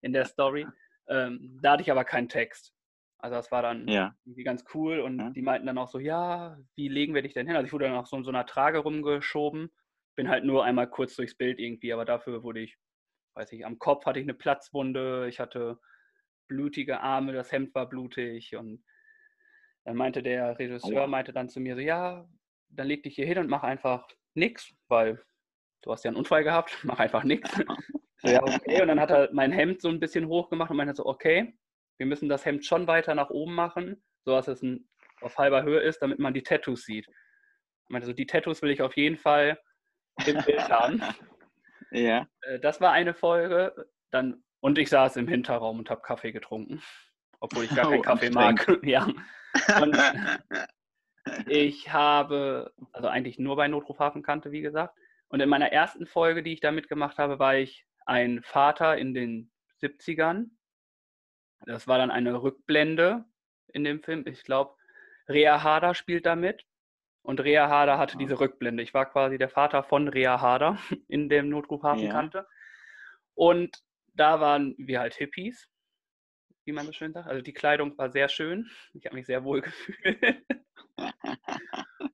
in der Story. Ähm, da hatte ich aber keinen Text. Also das war dann ja. irgendwie ganz cool und ja. die meinten dann auch so, ja, wie legen wir dich denn hin? Also ich wurde dann auch so in so einer Trage rumgeschoben, bin halt nur einmal kurz durchs Bild irgendwie, aber dafür wurde ich, weiß ich, am Kopf hatte ich eine Platzwunde, ich hatte blutige Arme, das Hemd war blutig und dann meinte der Regisseur, meinte dann zu mir so, ja, dann leg dich hier hin und mach einfach nichts, weil du hast ja einen Unfall gehabt, [LAUGHS] mach einfach nichts. [LAUGHS] So, ja, okay. Und dann hat er mein Hemd so ein bisschen hoch gemacht und meinte so, okay, wir müssen das Hemd schon weiter nach oben machen, so dass es ein, auf halber Höhe ist, damit man die Tattoos sieht. Ich meinte so, die Tattoos will ich auf jeden Fall im Bild [LAUGHS] haben. Ja. Äh, das war eine Folge. Dann, und ich saß im Hinterraum und habe Kaffee getrunken. Obwohl ich gar keinen oh, Kaffee mag. [LAUGHS] ja. Und [LAUGHS] ich habe, also eigentlich nur bei Notruf Hafenkante, wie gesagt. Und in meiner ersten Folge, die ich da mitgemacht habe, war ich ein Vater in den 70ern, das war dann eine Rückblende in dem Film. Ich glaube, Rea Harder spielt da mit. Und Rea Harder hatte diese Rückblende. Ich war quasi der Vater von Rea Harder [LAUGHS] in dem Notruf Hafenkante. Ja. Und da waren wir halt Hippies, wie man so schön sagt. Also die Kleidung war sehr schön. Ich habe mich sehr wohl [LAUGHS] gefühlt.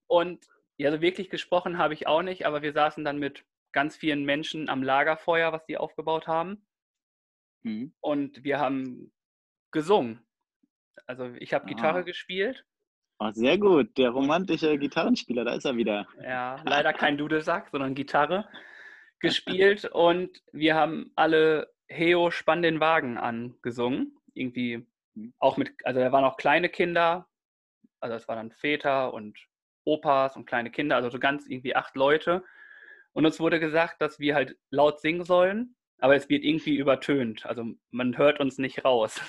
Und ja, so wirklich gesprochen habe ich auch nicht, aber wir saßen dann mit ganz vielen Menschen am Lagerfeuer, was die aufgebaut haben. Mhm. Und wir haben gesungen. Also ich habe Gitarre ah. gespielt. Oh, sehr gut, der romantische Gitarrenspieler, da ist er wieder. Ja, leider kein Dudelsack, sondern Gitarre gespielt [LAUGHS] und wir haben alle Heo spann den Wagen angesungen. Irgendwie auch mit, also da waren auch kleine Kinder, also es waren dann Väter und Opas und kleine Kinder, also so ganz irgendwie acht Leute. Und uns wurde gesagt, dass wir halt laut singen sollen, aber es wird irgendwie übertönt. Also man hört uns nicht raus.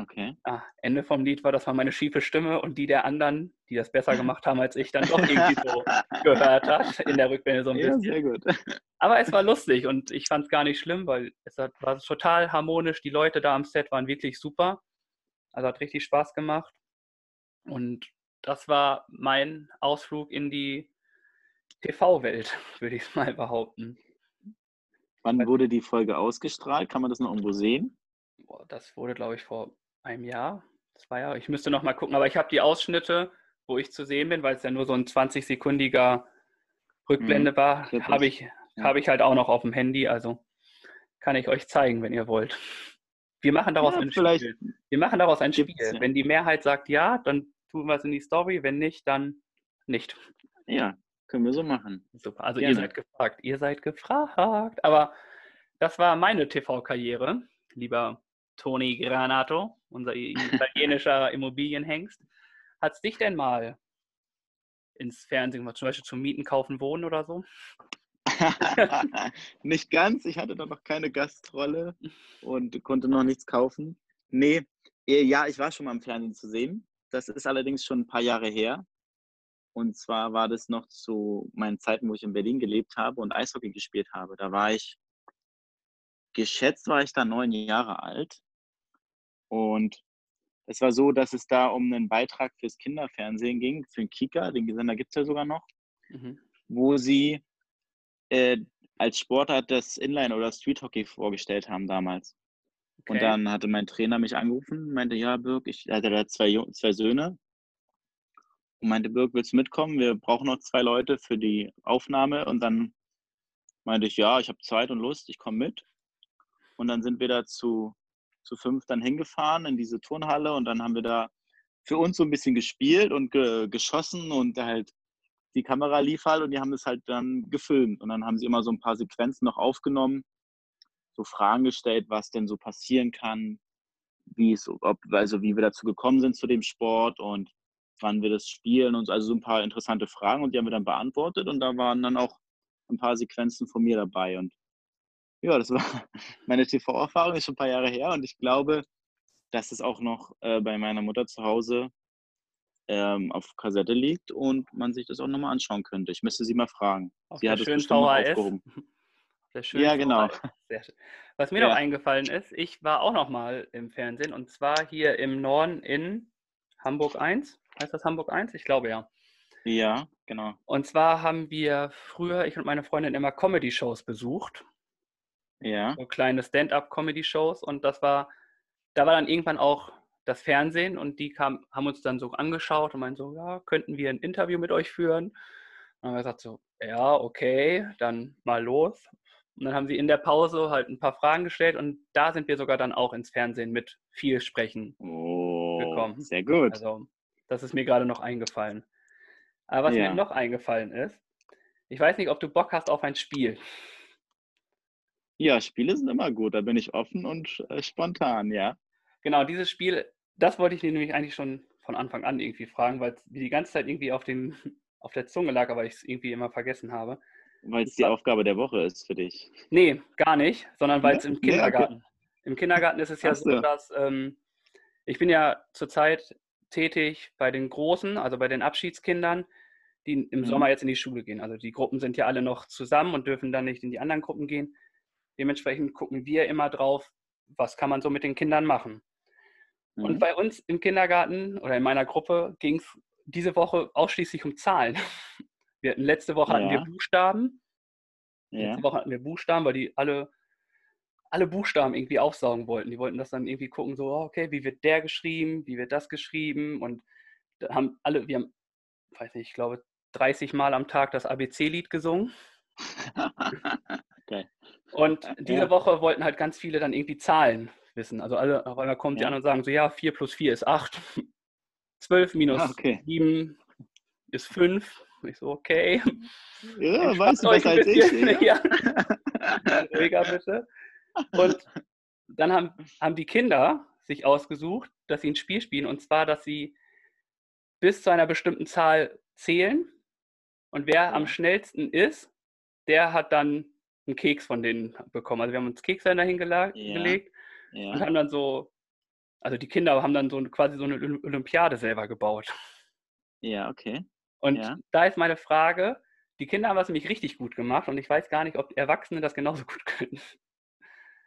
Okay. Ah, Ende vom Lied war, das war meine schiefe Stimme und die der anderen, die das besser gemacht haben als ich, dann doch irgendwie so [LAUGHS] gehört hat in der Rückblende so ein ja, bisschen. Sehr gut. Aber es war lustig und ich fand es gar nicht schlimm, weil es war total harmonisch. Die Leute da am Set waren wirklich super. Also hat richtig Spaß gemacht. Und das war mein Ausflug in die TV-Welt, [LAUGHS] würde ich mal behaupten. Wann wurde die Folge ausgestrahlt? Kann man das noch irgendwo sehen? Das wurde, glaube ich, vor einem Jahr, zwei Jahre. Ich müsste noch mal gucken, aber ich habe die Ausschnitte, wo ich zu sehen bin, weil es ja nur so ein 20-sekundiger Rückblende mhm, war, habe ich, ja. hab ich halt auch noch auf dem Handy. Also kann ich euch zeigen, wenn ihr wollt. Wir machen daraus ja, ein Spiel. Wir machen daraus ein Spiel. Ja. Wenn die Mehrheit sagt ja, dann tun wir es in die Story. Wenn nicht, dann nicht. Ja, Können wir so machen. Super. Also Gerne. ihr seid gefragt. Ihr seid gefragt. Aber das war meine TV-Karriere, lieber Toni Granato, unser italienischer [LAUGHS] Immobilienhengst. Hat es dich denn mal ins Fernsehen, zum Beispiel zum Mieten, Kaufen, Wohnen oder so? [LAUGHS] nicht ganz. Ich hatte da noch keine Gastrolle und konnte noch nichts kaufen. Nee, eh, ja, ich war schon mal im Fernsehen zu sehen. Das ist allerdings schon ein paar Jahre her. Und zwar war das noch zu meinen Zeiten, wo ich in Berlin gelebt habe und Eishockey gespielt habe. Da war ich, geschätzt war ich da neun Jahre alt. Und es war so, dass es da um einen Beitrag fürs Kinderfernsehen ging, für den Kika, den Sender gibt es ja sogar noch, mhm. wo sie äh, als Sportart das Inline- oder Street Hockey vorgestellt haben damals. Okay. Und dann hatte mein Trainer mich angerufen, meinte, ja, Birg, ich hatte da zwei, zwei Söhne. Und meinte, Birg, willst du mitkommen? Wir brauchen noch zwei Leute für die Aufnahme. Und dann meinte ich, ja, ich habe Zeit und Lust, ich komme mit. Und dann sind wir da zu, zu fünf dann hingefahren in diese Turnhalle und dann haben wir da für uns so ein bisschen gespielt und ge geschossen und halt die Kamera lief halt und die haben es halt dann gefilmt. Und dann haben sie immer so ein paar Sequenzen noch aufgenommen, so Fragen gestellt, was denn so passieren kann, wie es, ob, also wie wir dazu gekommen sind zu dem Sport und wann wir das spielen und so. Also so ein paar interessante Fragen und die haben wir dann beantwortet und da waren dann auch ein paar Sequenzen von mir dabei. Und ja, das war [LAUGHS] meine TV-Erfahrung, ist schon ein paar Jahre her und ich glaube, dass es auch noch äh, bei meiner Mutter zu Hause ähm, auf Kassette liegt und man sich das auch nochmal anschauen könnte. Ich müsste sie mal fragen. Auf sie hat es bestimmt aufgehoben. [LAUGHS] ja, genau. Was mir ja. noch eingefallen ist, ich war auch noch mal im Fernsehen und zwar hier im Norden in Hamburg 1. Heißt das Hamburg 1? Ich glaube ja. Ja, genau. Und zwar haben wir früher, ich und meine Freundin, immer Comedy-Shows besucht. Ja. So kleine Stand-up-Comedy-Shows und das war, da war dann irgendwann auch das Fernsehen und die kam, haben uns dann so angeschaut und meinten so, ja, könnten wir ein Interview mit euch führen? Und dann haben wir gesagt so, ja, okay, dann mal los. Und dann haben sie in der Pause halt ein paar Fragen gestellt und da sind wir sogar dann auch ins Fernsehen mit viel Sprechen oh, gekommen. Sehr gut. Also, das ist mir gerade noch eingefallen. Aber was ja. mir noch eingefallen ist, ich weiß nicht, ob du Bock hast auf ein Spiel. Ja, Spiele sind immer gut, da bin ich offen und äh, spontan, ja. Genau, dieses Spiel das wollte ich nämlich eigentlich schon von Anfang an irgendwie fragen, weil es die ganze Zeit irgendwie auf, den, [LAUGHS] auf der Zunge lag, aber ich es irgendwie immer vergessen habe. Weil es die Aufgabe der Woche ist für dich. Nee, gar nicht, sondern weil es im Kindergarten. Nee, okay. Im Kindergarten ist es ja so, dass ähm, ich bin ja zurzeit tätig bei den Großen, also bei den Abschiedskindern, die im mhm. Sommer jetzt in die Schule gehen. Also die Gruppen sind ja alle noch zusammen und dürfen dann nicht in die anderen Gruppen gehen. Dementsprechend gucken wir immer drauf, was kann man so mit den Kindern machen. Mhm. Und bei uns im Kindergarten oder in meiner Gruppe ging es diese Woche ausschließlich um Zahlen. [LAUGHS] Wir hatten, letzte Woche hatten wir Buchstaben. Ja. Letzte Woche hatten wir Buchstaben, weil die alle, alle Buchstaben irgendwie aufsaugen wollten. Die wollten das dann irgendwie gucken, so, oh, okay, wie wird der geschrieben, wie wird das geschrieben? Und da haben alle, wir haben, weiß nicht, ich glaube, 30 Mal am Tag das ABC-Lied gesungen. [LAUGHS] okay. Und diese ja. Woche wollten halt ganz viele dann irgendwie Zahlen wissen. Also alle, auf einmal kommen ja. die an und sagen so, ja, 4 plus 4 ist 8. 12 [LAUGHS] minus ah, okay. 7 ist 5. Ich so, okay. Ja, weißt du besser als ich. Ja. [LAUGHS] Ruhiger bitte. Und dann haben, haben die Kinder sich ausgesucht, dass sie ein Spiel spielen. Und zwar, dass sie bis zu einer bestimmten Zahl zählen. Und wer am schnellsten ist, der hat dann einen Keks von denen bekommen. Also wir haben uns Kekse dahin gelegt ja. Und haben dann so, also die Kinder haben dann so quasi so eine Olympiade selber gebaut. Ja, okay. Und ja. da ist meine Frage, die Kinder haben das nämlich richtig gut gemacht und ich weiß gar nicht, ob Erwachsene das genauso [LAUGHS] gut können.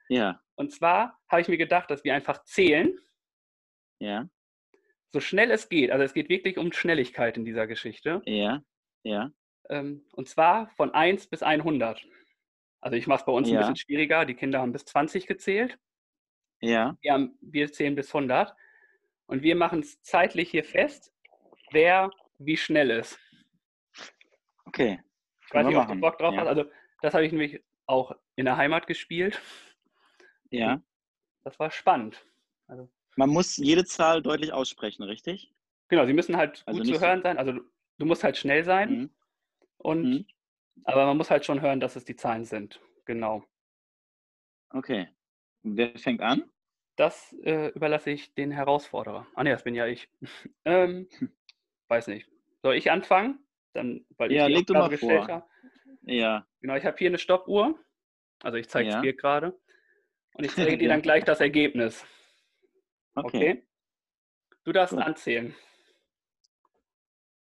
Ja. Und zwar habe ich mir gedacht, dass wir einfach zählen. Ja. So schnell es geht. Also es geht wirklich um Schnelligkeit in dieser Geschichte. Ja. Ja. Ähm, und zwar von 1 bis 100. Also ich mache es bei uns ja. ein bisschen schwieriger. Die Kinder haben bis 20 gezählt. Ja. Wir, haben, wir zählen bis 100 und wir machen es zeitlich hier fest, wer wie schnell ist. Okay. Ich weiß nicht, ob du Bock drauf ja. hast. Also, das habe ich nämlich auch in der Heimat gespielt. Ja. Das war spannend. Also, Man muss jede Zahl deutlich aussprechen, richtig? Genau, sie müssen halt also gut zu hören sein. Also, du, du, musst halt schnell sein. Mhm. Und, mhm. Aber man muss halt schon hören, dass es die Zahlen sind. Genau. Okay. Wer fängt an? Das äh, überlasse ich den Herausforderer. Ah, ne, das bin ja ich. [LAUGHS] ähm, [LAUGHS] weiß nicht. Soll ich anfangen? Dann, weil ich ja, leg du mal vor. Habe. Ja. Genau, ich habe hier eine Stoppuhr. Also ich zeige es ja. dir gerade. Und ich [LAUGHS] zeige dir dann gleich das Ergebnis. Okay. okay? Du darfst Gut. anzählen.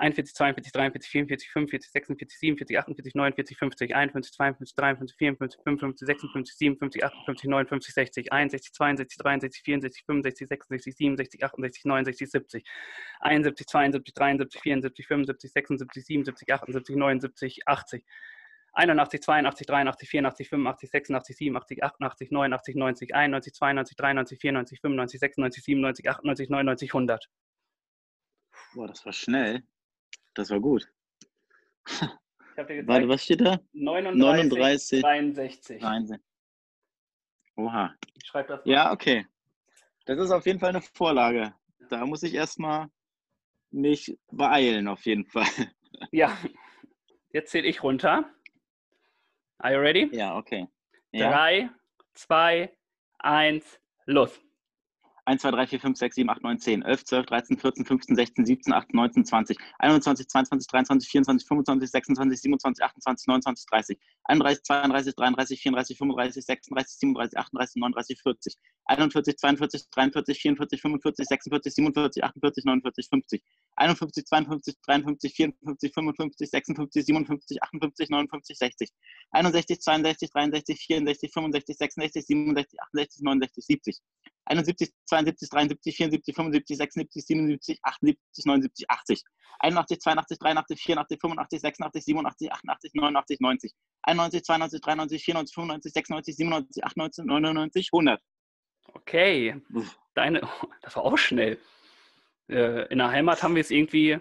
41, 42, 43, 44, 45, 46, 47, 48, 49, 50, 51, 52, 53, 54, 55, 56, 57, 58, 59, 60, 61, 62, 63, 64, 65, 66, 67, 68, 69, 70, 71, 72, 73, 74, 75, 76, 77, 78, 79, 80. 81, 82, 83, 84, 85, 86, 87, 88, 89, 90, 91, 92, 93, 94, 95, 96, 97, 98, 99, 100. Boah, das war schnell. Das war gut. [LAUGHS] Warte, was steht da? 39, 39 63. 63. Oha. Ich schreibe das mal. Ja, okay. Das ist auf jeden Fall eine Vorlage. Da muss ich erstmal mich beeilen, auf jeden Fall. [LAUGHS] Ja. Jetzt zähle ich runter. Are you ready? Ja, okay. Ja. Drei, zwei, eins, los. 1, 2, 3, 4, 5, 6, 7, 8, 9, 10, 11, 12, 13, 14, 15, 16, 17, 18, 19, 20, 21, 22, 23, 24, 25, 26, 27, 28, 29, 30, 31, 32, 33, 34, 35, 36, 37, 38, 39, 40, 41, 42, 43, 44, 45, 46, 47, 48, 49, 50, 51, 52, 53, 54, 55, 56, 57, 58, 59, 60, 61, 62, 63, 64, 65, 66, 67, 68, 69, 70, 71, 72, 73, 74, 75, 76, 77, 78, 79, 80, 81, 82, 83, 84, 85, 86, 87, 88, 89, 90, 91, 92, 93, 94, 95, 96, 97, 98, 99, 100. Okay, deine, [LAUGHS] das war auch schnell. Äh, in der Heimat haben wir es irgendwie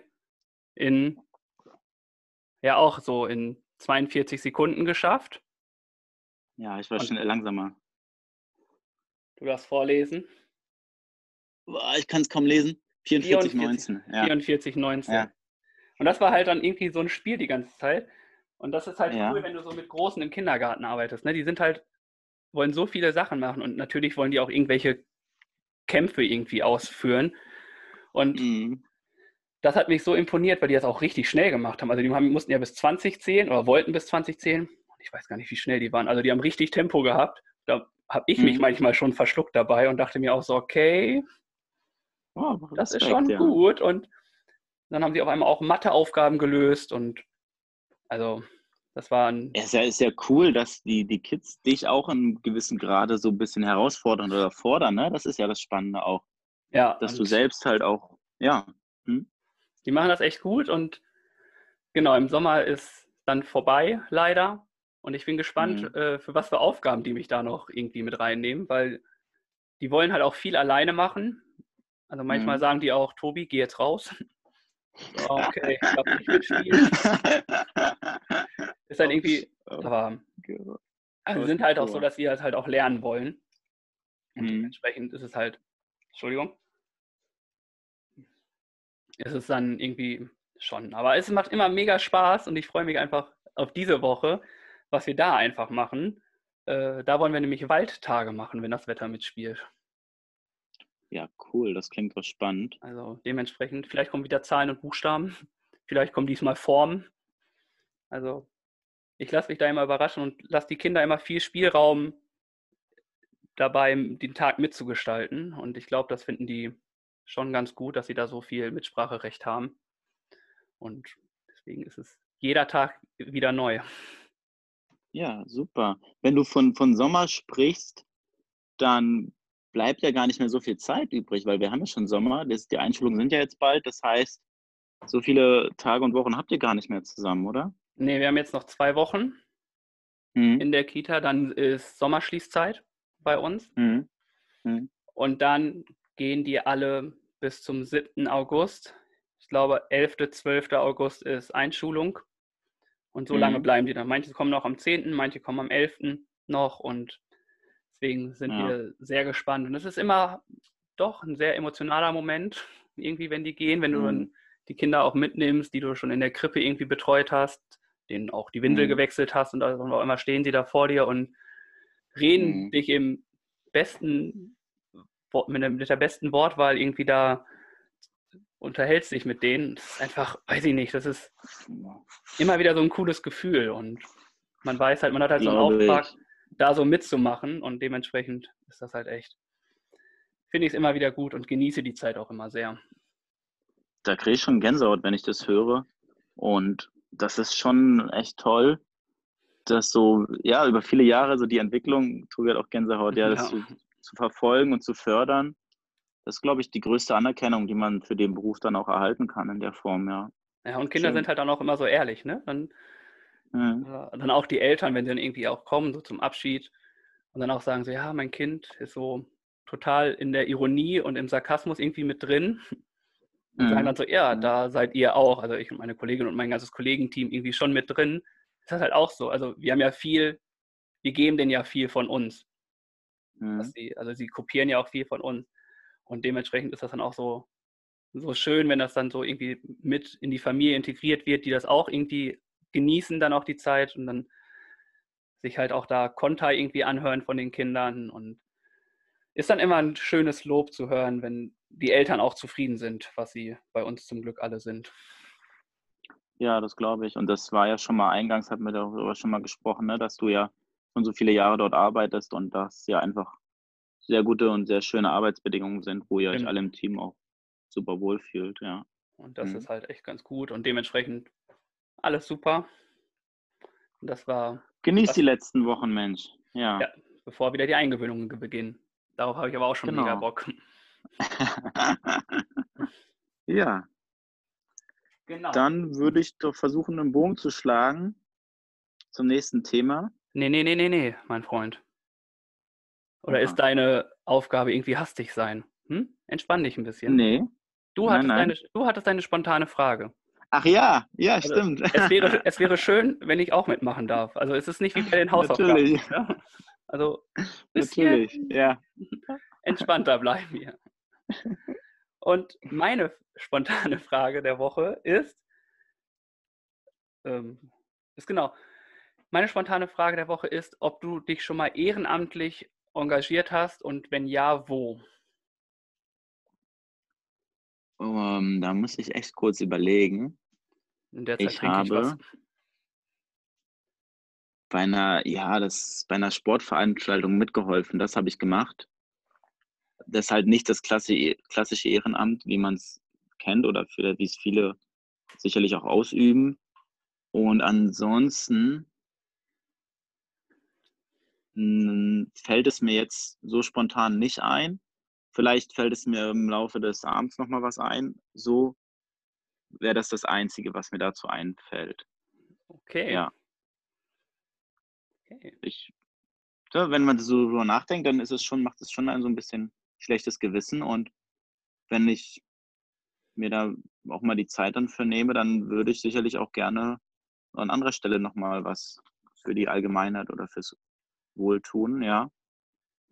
in, ja auch so in 42 Sekunden geschafft. Ja, ich war schnell langsamer. Du darfst vorlesen. Ich kann es kaum lesen. 44, 19. Ja. 44, 19. Ja. Und das war halt dann irgendwie so ein Spiel die ganze Zeit. Und das ist halt ja. cool, wenn du so mit Großen im Kindergarten arbeitest. Ne? Die sind halt, wollen so viele Sachen machen und natürlich wollen die auch irgendwelche Kämpfe irgendwie ausführen. Und mhm. das hat mich so imponiert, weil die das auch richtig schnell gemacht haben. Also die haben, mussten ja bis 20 zählen oder wollten bis 20 zählen. Ich weiß gar nicht, wie schnell die waren. Also die haben richtig Tempo gehabt. Da habe ich mhm. mich manchmal schon verschluckt dabei und dachte mir auch so, okay, oh, das ist schon ja. gut. Und dann haben sie auf einmal auch Matheaufgaben gelöst und also das war ein. Es ist ja, ist ja cool, dass die, die Kids dich auch in gewissen Grade so ein bisschen herausfordern oder fordern, ne? Das ist ja das Spannende auch. Ja. Dass du selbst halt auch, ja. Hm? Die machen das echt gut und genau, im Sommer ist dann vorbei, leider. Und ich bin gespannt, mhm. äh, für was für Aufgaben die mich da noch irgendwie mit reinnehmen, weil die wollen halt auch viel alleine machen. Also manchmal mhm. sagen die auch, Tobi, geh jetzt raus. [LAUGHS] Okay, ich glaube nicht mitspielen. ist halt irgendwie, aber also sind halt auch so, dass sie halt, halt auch lernen wollen. Und mhm. dementsprechend ist es halt, Entschuldigung, ist es dann irgendwie schon. Aber es macht immer mega Spaß und ich freue mich einfach auf diese Woche, was wir da einfach machen. Äh, da wollen wir nämlich Waldtage machen, wenn das Wetter mitspielt. Ja, cool, das klingt doch spannend. Also dementsprechend, vielleicht kommen wieder Zahlen und Buchstaben, vielleicht kommen diesmal Formen. Also ich lasse mich da immer überraschen und lasse die Kinder immer viel Spielraum dabei, den Tag mitzugestalten. Und ich glaube, das finden die schon ganz gut, dass sie da so viel Mitspracherecht haben. Und deswegen ist es jeder Tag wieder neu. Ja, super. Wenn du von, von Sommer sprichst, dann bleibt ja gar nicht mehr so viel Zeit übrig, weil wir haben ja schon Sommer, das, die Einschulungen sind ja jetzt bald, das heißt, so viele Tage und Wochen habt ihr gar nicht mehr zusammen, oder? Nee, wir haben jetzt noch zwei Wochen mhm. in der Kita, dann ist Sommerschließzeit bei uns. Mhm. Mhm. Und dann gehen die alle bis zum 7. August. Ich glaube, 11., 12. August ist Einschulung. Und so mhm. lange bleiben die dann. Manche kommen noch am 10., manche kommen am 11. noch. Und deswegen sind ja. wir sehr gespannt. Und es ist immer doch ein sehr emotionaler Moment, irgendwie, wenn die gehen, wenn mhm. du dann die Kinder auch mitnimmst, die du schon in der Krippe irgendwie betreut hast, denen auch die Windel mhm. gewechselt hast und also auch immer stehen sie da vor dir und reden mhm. dich im besten, mit der besten Wortwahl irgendwie da unterhältst dich mit denen. Das ist einfach, weiß ich nicht, das ist immer wieder so ein cooles Gefühl und man weiß halt, man hat halt so einen Auftrag, da so mitzumachen und dementsprechend ist das halt echt, finde ich es immer wieder gut und genieße die Zeit auch immer sehr. Da kriege ich schon Gänsehaut, wenn ich das höre und das ist schon echt toll, dass so, ja, über viele Jahre so die Entwicklung, Tobi hat auch Gänsehaut, ja, [LAUGHS] das ja. Zu, zu verfolgen und zu fördern. Das ist, glaube ich, die größte Anerkennung, die man für den Beruf dann auch erhalten kann in der Form, ja. Ja, und Kinder Schön. sind halt dann auch immer so ehrlich, ne? Dann, mhm. äh, dann auch die Eltern, wenn sie dann irgendwie auch kommen, so zum Abschied und dann auch sagen so, ja, mein Kind ist so total in der Ironie und im Sarkasmus irgendwie mit drin. Und mhm. sagen dann so, ja, da seid ihr auch, also ich und meine Kollegin und mein ganzes Kollegenteam irgendwie schon mit drin. Das ist halt auch so. Also wir haben ja viel, wir geben denen ja viel von uns. Mhm. Sie, also sie kopieren ja auch viel von uns. Und dementsprechend ist das dann auch so, so schön, wenn das dann so irgendwie mit in die Familie integriert wird, die das auch irgendwie genießen, dann auch die Zeit und dann sich halt auch da Konter irgendwie anhören von den Kindern und ist dann immer ein schönes Lob zu hören, wenn die Eltern auch zufrieden sind, was sie bei uns zum Glück alle sind. Ja, das glaube ich. Und das war ja schon mal eingangs, hatten wir darüber schon mal gesprochen, ne, dass du ja schon so viele Jahre dort arbeitest und das ja einfach sehr gute und sehr schöne Arbeitsbedingungen sind, wo ihr euch genau. alle im Team auch super wohl fühlt, ja. Und das mhm. ist halt echt ganz gut und dementsprechend alles super. Und das war. Genießt die letzten Wochen, Mensch. Ja. ja. Bevor wieder die Eingewöhnungen beginnen. Darauf habe ich aber auch schon genau. mega Bock. [LAUGHS] ja. Genau. Dann würde ich doch versuchen, einen Bogen zu schlagen zum nächsten Thema. Nee, nee, nee, nee, nee, mein Freund. Oder Aha. ist deine Aufgabe irgendwie hastig sein? Hm? Entspann dich ein bisschen. Nee. Du hattest, nein, nein. Deine, du hattest deine spontane Frage. Ach ja, ja, also, stimmt. Es wäre, [LAUGHS] es wäre schön, wenn ich auch mitmachen darf. Also es ist nicht wie bei den Hausaufgaben. Natürlich. Ja? Also Natürlich, ja. Entspannter bleiben wir. Und meine spontane Frage der Woche ist, ähm, ist genau, meine spontane Frage der Woche ist, ob du dich schon mal ehrenamtlich engagiert hast und wenn ja, wo? Um, ähm, da muss ich echt kurz überlegen. In der Zeit ich habe ich bei einer, ja, das bei einer Sportveranstaltung mitgeholfen. Das habe ich gemacht. Das ist halt nicht das klassische Ehrenamt, wie man es kennt oder wie es viele sicherlich auch ausüben. Und ansonsten fällt es mir jetzt so spontan nicht ein. Vielleicht fällt es mir im Laufe des Abends nochmal was ein. So wäre das das Einzige, was mir dazu einfällt. Okay. Ja. Okay. Ich, ja, wenn man so drüber nachdenkt, dann ist es schon, macht es schon ein so ein bisschen schlechtes Gewissen. Und wenn ich mir da auch mal die Zeit dann für nehme, dann würde ich sicherlich auch gerne an anderer Stelle nochmal was für die Allgemeinheit oder fürs wohltun, ja.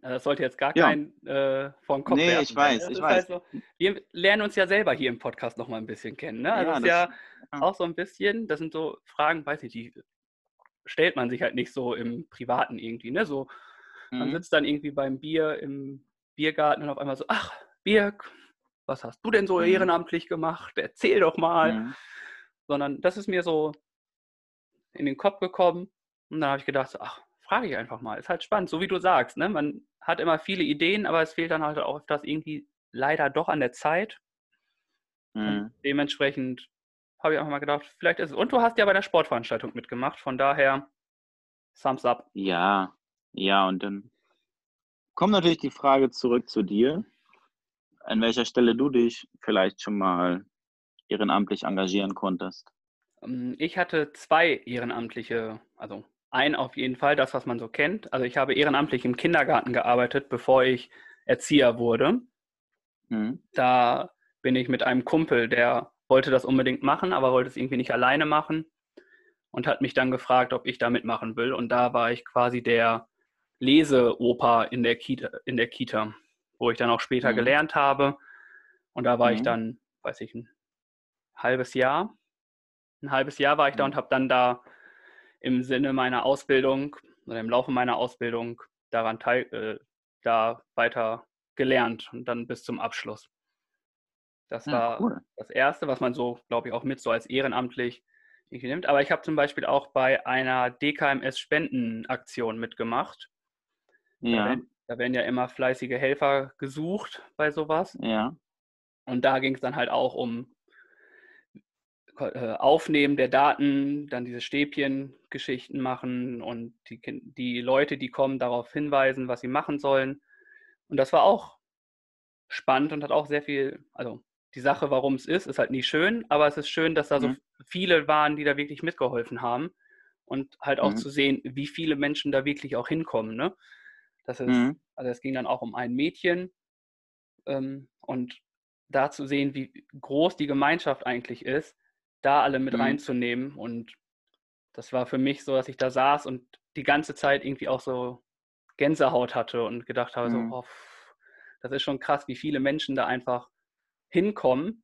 Das sollte jetzt gar ja. kein äh, vom Kopf Nee, ich weiß, sein. Ne? ich weiß. Halt so, wir lernen uns ja selber hier im Podcast noch mal ein bisschen kennen. Ne? Also ja, ist ja, ja auch so ein bisschen, das sind so Fragen, weiß ich, die stellt man sich halt nicht so im Privaten irgendwie. Ne? So, mhm. Man sitzt dann irgendwie beim Bier im Biergarten und auf einmal so, ach, Birk, was hast du denn so mhm. ehrenamtlich gemacht? Erzähl doch mal. Mhm. Sondern das ist mir so in den Kopf gekommen und dann habe ich gedacht, so, ach, frage ich einfach mal. Ist halt spannend, so wie du sagst. Ne? Man hat immer viele Ideen, aber es fehlt dann halt auch das irgendwie leider doch an der Zeit. Mhm. Dementsprechend habe ich einfach mal gedacht, vielleicht ist es. Und du hast ja bei der Sportveranstaltung mitgemacht, von daher Thumbs up. Ja, ja, und dann kommt natürlich die Frage zurück zu dir, an welcher Stelle du dich vielleicht schon mal ehrenamtlich engagieren konntest. Ähm, ich hatte zwei ehrenamtliche, also ein auf jeden Fall, das, was man so kennt. Also ich habe ehrenamtlich im Kindergarten gearbeitet, bevor ich Erzieher wurde. Mhm. Da bin ich mit einem Kumpel, der wollte das unbedingt machen, aber wollte es irgendwie nicht alleine machen und hat mich dann gefragt, ob ich da mitmachen will. Und da war ich quasi der Leseoper in der Kita, in der Kita wo ich dann auch später mhm. gelernt habe. Und da war mhm. ich dann, weiß ich, ein halbes Jahr. Ein halbes Jahr war ich da mhm. und habe dann da im Sinne meiner Ausbildung oder im Laufe meiner Ausbildung daran teil, äh, da weiter gelernt und dann bis zum Abschluss. Das war cool. das Erste, was man so, glaube ich, auch mit so als ehrenamtlich nimmt. Aber ich habe zum Beispiel auch bei einer DKMS-Spendenaktion mitgemacht. Ja. Da werden, da werden, ja immer fleißige Helfer gesucht bei sowas. Ja. Und da ging es dann halt auch um Aufnehmen der Daten, dann diese Stäbchen-Geschichten machen und die, die Leute, die kommen, darauf hinweisen, was sie machen sollen. Und das war auch spannend und hat auch sehr viel, also die Sache, warum es ist, ist halt nie schön, aber es ist schön, dass da so mhm. viele waren, die da wirklich mitgeholfen haben und halt auch mhm. zu sehen, wie viele Menschen da wirklich auch hinkommen. Ne? Das ist, mhm. also es ging dann auch um ein Mädchen ähm, und da zu sehen, wie groß die Gemeinschaft eigentlich ist, da alle mit mhm. reinzunehmen und das war für mich so, dass ich da saß und die ganze Zeit irgendwie auch so Gänsehaut hatte und gedacht habe, so, mhm. oh, das ist schon krass, wie viele Menschen da einfach hinkommen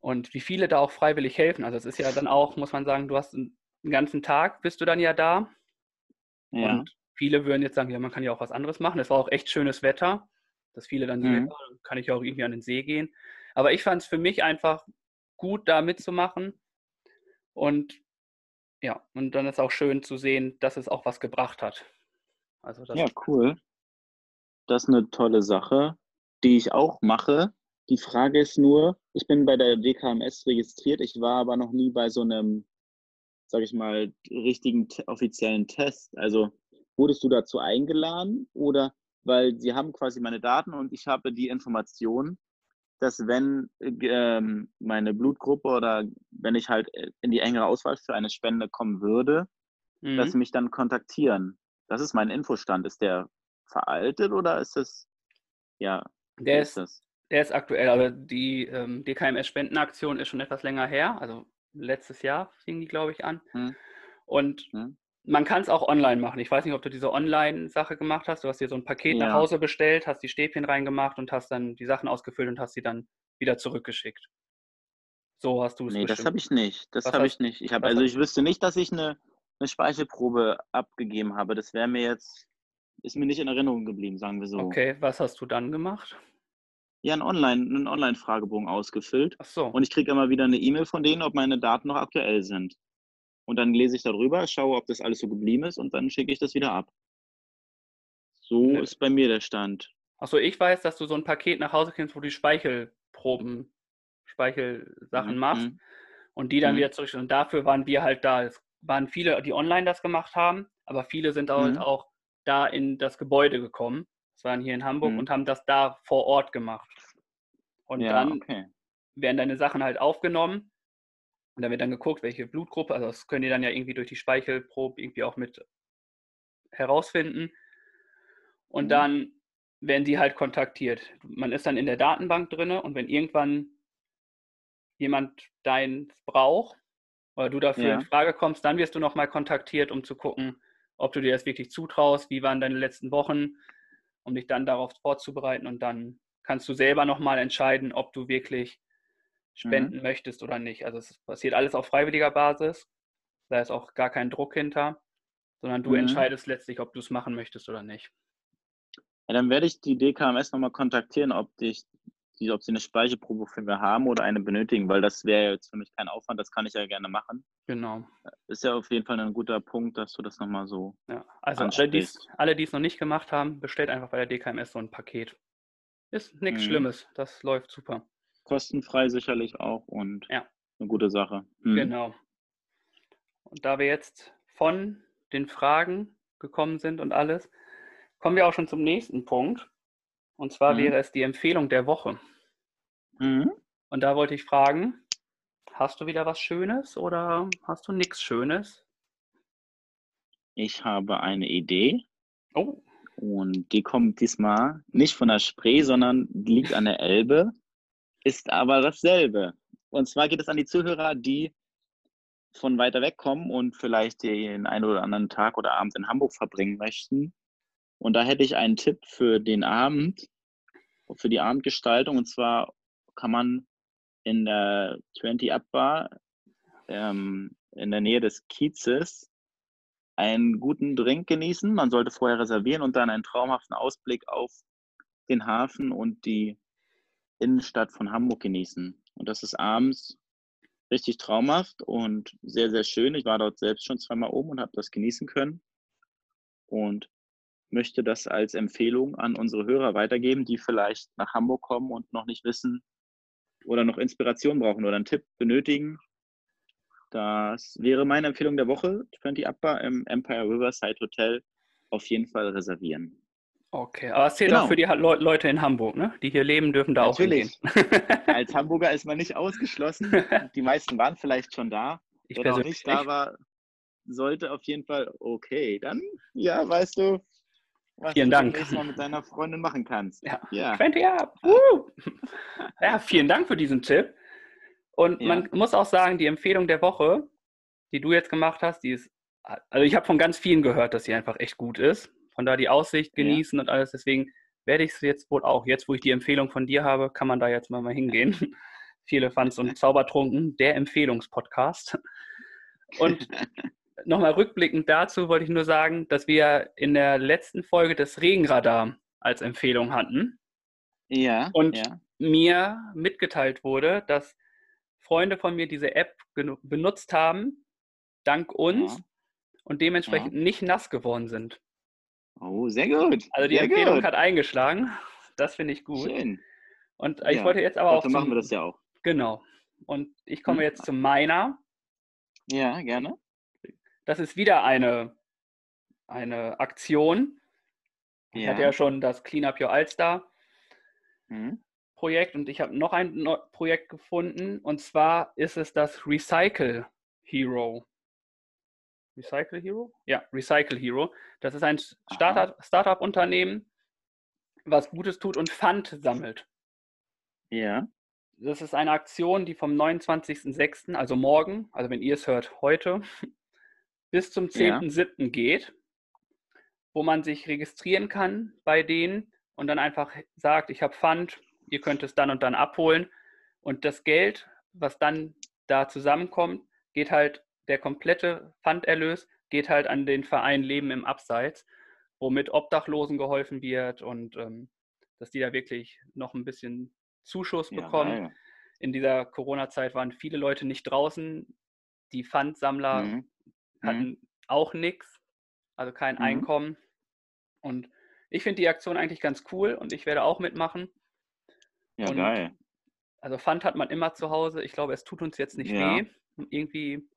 und wie viele da auch freiwillig helfen. Also es ist ja dann auch, muss man sagen, du hast einen, ganzen Tag, bist du dann ja da. Ja. Und viele würden jetzt sagen, ja, man kann ja auch was anderes machen. Es war auch echt schönes Wetter, dass viele dann mhm. sagen, ja, kann ich auch irgendwie an den See gehen. Aber ich fand es für mich einfach gut, da mitzumachen. Und ja, und dann ist auch schön zu sehen, dass es auch was gebracht hat. Also ja, cool. Das ist eine tolle Sache, die ich auch mache. Die Frage ist nur, ich bin bei der DKMS registriert, ich war aber noch nie bei so einem, sag ich mal, richtigen offiziellen Test. Also wurdest du dazu eingeladen oder weil sie haben quasi meine Daten und ich habe die Information, dass wenn ähm, meine Blutgruppe oder wenn ich halt in die engere Auswahl für eine Spende kommen würde, mhm. dass sie mich dann kontaktieren. Das ist mein Infostand. Ist der veraltet oder ist das, ja, der ist, ist der ist aktuell, aber die ähm, DKMS-Spendenaktion ist schon etwas länger her. Also letztes Jahr fing die, glaube ich, an. Hm. Und hm. Man kann es auch online machen. Ich weiß nicht, ob du diese Online-Sache gemacht hast. Du hast dir so ein Paket ja. nach Hause bestellt, hast die Stäbchen reingemacht und hast dann die Sachen ausgefüllt und hast sie dann wieder zurückgeschickt. So hast du es. Nee, bestimmt. das habe ich nicht. Das habe ich nicht. Ich habe also ich wüsste nicht, dass ich eine, eine Speichelprobe abgegeben habe. Das wäre mir jetzt ist mir nicht in Erinnerung geblieben, sagen wir so. Okay, was hast du dann gemacht? Ja, einen Online, einen Online-Fragebogen ausgefüllt. Ach so. Und ich kriege immer wieder eine E-Mail von denen, ob meine Daten noch aktuell sind. Und dann lese ich darüber, schaue, ob das alles so geblieben ist und dann schicke ich das wieder ab. So ne. ist bei mir der Stand. Achso, ich weiß, dass du so ein Paket nach Hause kriegst, wo du die Speichelproben, Speichelsachen mhm. machst mhm. und die dann mhm. wieder zurück. Und dafür waren wir halt da. Es waren viele, die online das gemacht haben, aber viele sind halt mhm. auch da in das Gebäude gekommen das waren hier in Hamburg mhm. und haben das da vor Ort gemacht. Und ja, dann okay. werden deine Sachen halt aufgenommen und da wird dann geguckt, welche Blutgruppe, also das können die dann ja irgendwie durch die Speichelprobe irgendwie auch mit herausfinden. Und mhm. dann werden die halt kontaktiert. Man ist dann in der Datenbank drin und wenn irgendwann jemand deins braucht oder du dafür ja. in Frage kommst, dann wirst du nochmal kontaktiert, um zu gucken, ob du dir das wirklich zutraust, wie waren deine letzten Wochen, um dich dann darauf vorzubereiten und dann kannst du selber nochmal entscheiden, ob du wirklich spenden mhm. möchtest oder nicht. Also es passiert alles auf freiwilliger Basis, da ist auch gar kein Druck hinter, sondern du mhm. entscheidest letztlich, ob du es machen möchtest oder nicht. Ja, dann werde ich die DKMS nochmal kontaktieren, ob dich die, ob sie eine Speichelprobe für mich haben oder eine benötigen, weil das wäre jetzt für mich kein Aufwand, das kann ich ja gerne machen. Genau. Ist ja auf jeden Fall ein guter Punkt, dass du das nochmal so. Ja, also alle, die es noch nicht gemacht haben, bestellt einfach bei der DKMS so ein Paket. Ist nichts mhm. Schlimmes, das läuft super. Kostenfrei sicherlich auch und ja. eine gute Sache. Mhm. Genau. Und da wir jetzt von den Fragen gekommen sind und alles, kommen wir auch schon zum nächsten Punkt. Und zwar mhm. wäre es die Empfehlung der Woche. Mhm. Und da wollte ich fragen, hast du wieder was Schönes oder hast du nichts Schönes? Ich habe eine Idee. Oh. Und die kommt diesmal nicht von der Spree, sondern liegt an der Elbe. Ist aber dasselbe. Und zwar geht es an die Zuhörer, die von weiter weg kommen und vielleicht den einen oder anderen Tag oder Abend in Hamburg verbringen möchten. Und da hätte ich einen Tipp für den Abend, für die Abendgestaltung. Und zwar kann man in der 20 Up Bar ähm, in der Nähe des Kiezes einen guten Drink genießen. Man sollte vorher reservieren und dann einen traumhaften Ausblick auf den Hafen und die Innenstadt von Hamburg genießen. Und das ist abends richtig traumhaft und sehr, sehr schön. Ich war dort selbst schon zweimal oben und habe das genießen können. Und möchte das als Empfehlung an unsere Hörer weitergeben, die vielleicht nach Hamburg kommen und noch nicht wissen oder noch Inspiration brauchen oder einen Tipp benötigen. Das wäre meine Empfehlung der Woche. 20 Upper im Empire Riverside Hotel auf jeden Fall reservieren. Okay, aber es zählt genau. auch für die Le Leute in Hamburg, ne? Die hier leben, dürfen da Natürlich. auch hingehen. [LAUGHS] Als [LAUGHS] Hamburger ist man nicht ausgeschlossen. [LAUGHS] Die meisten waren vielleicht schon da. Ich Wer noch nicht da war, sollte auf jeden Fall, okay, dann, ja, weißt du, was vielen du Dank. Mal mit deiner Freundin machen kannst. Ja, ja. 20 up. Uh. ja, vielen Dank für diesen Tipp. Und ja. man muss auch sagen, die Empfehlung der Woche, die du jetzt gemacht hast, die ist, also ich habe von ganz vielen gehört, dass sie einfach echt gut ist von da die Aussicht genießen ja. und alles. Deswegen werde ich es jetzt wohl auch, jetzt wo ich die Empfehlung von dir habe, kann man da jetzt mal, mal hingehen. [LAUGHS] Viele Fans und Zaubertrunken, der Empfehlungspodcast. Und [LAUGHS] nochmal rückblickend dazu wollte ich nur sagen, dass wir in der letzten Folge das Regenradar als Empfehlung hatten. Ja. Und ja. mir mitgeteilt wurde, dass Freunde von mir diese App benutzt haben, dank uns, ja. und dementsprechend ja. nicht nass geworden sind. Oh, sehr gut. Also die sehr Empfehlung gut. hat eingeschlagen. Das finde ich gut. Schön. Und ich ja, wollte jetzt aber auch. Zum, machen wir das ja auch. Genau. Und ich komme hm. jetzt zu meiner. Ja, gerne. Das ist wieder eine, eine Aktion. Ich hatte ja schon das Clean Up Your Alster hm. Projekt und ich habe noch ein Projekt gefunden und zwar ist es das Recycle Hero. Recycle Hero? Ja, Recycle Hero. Das ist ein Startup-Unternehmen, was Gutes tut und Pfand sammelt. Ja. Das ist eine Aktion, die vom 29.06., also morgen, also wenn ihr es hört, heute, [LAUGHS] bis zum 10.07. Ja. geht, wo man sich registrieren kann bei denen und dann einfach sagt, ich habe Pfand, ihr könnt es dann und dann abholen. Und das Geld, was dann da zusammenkommt, geht halt der komplette Pfanderlös geht halt an den Verein Leben im Abseits, womit Obdachlosen geholfen wird und ähm, dass die da wirklich noch ein bisschen Zuschuss bekommen. Ja. In dieser Corona-Zeit waren viele Leute nicht draußen. Die Pfandsammler mhm. hatten mhm. auch nichts, also kein mhm. Einkommen. Und ich finde die Aktion eigentlich ganz cool und ich werde auch mitmachen. Ja, und geil. Also Pfand hat man immer zu Hause. Ich glaube, es tut uns jetzt nicht ja. weh. Irgendwie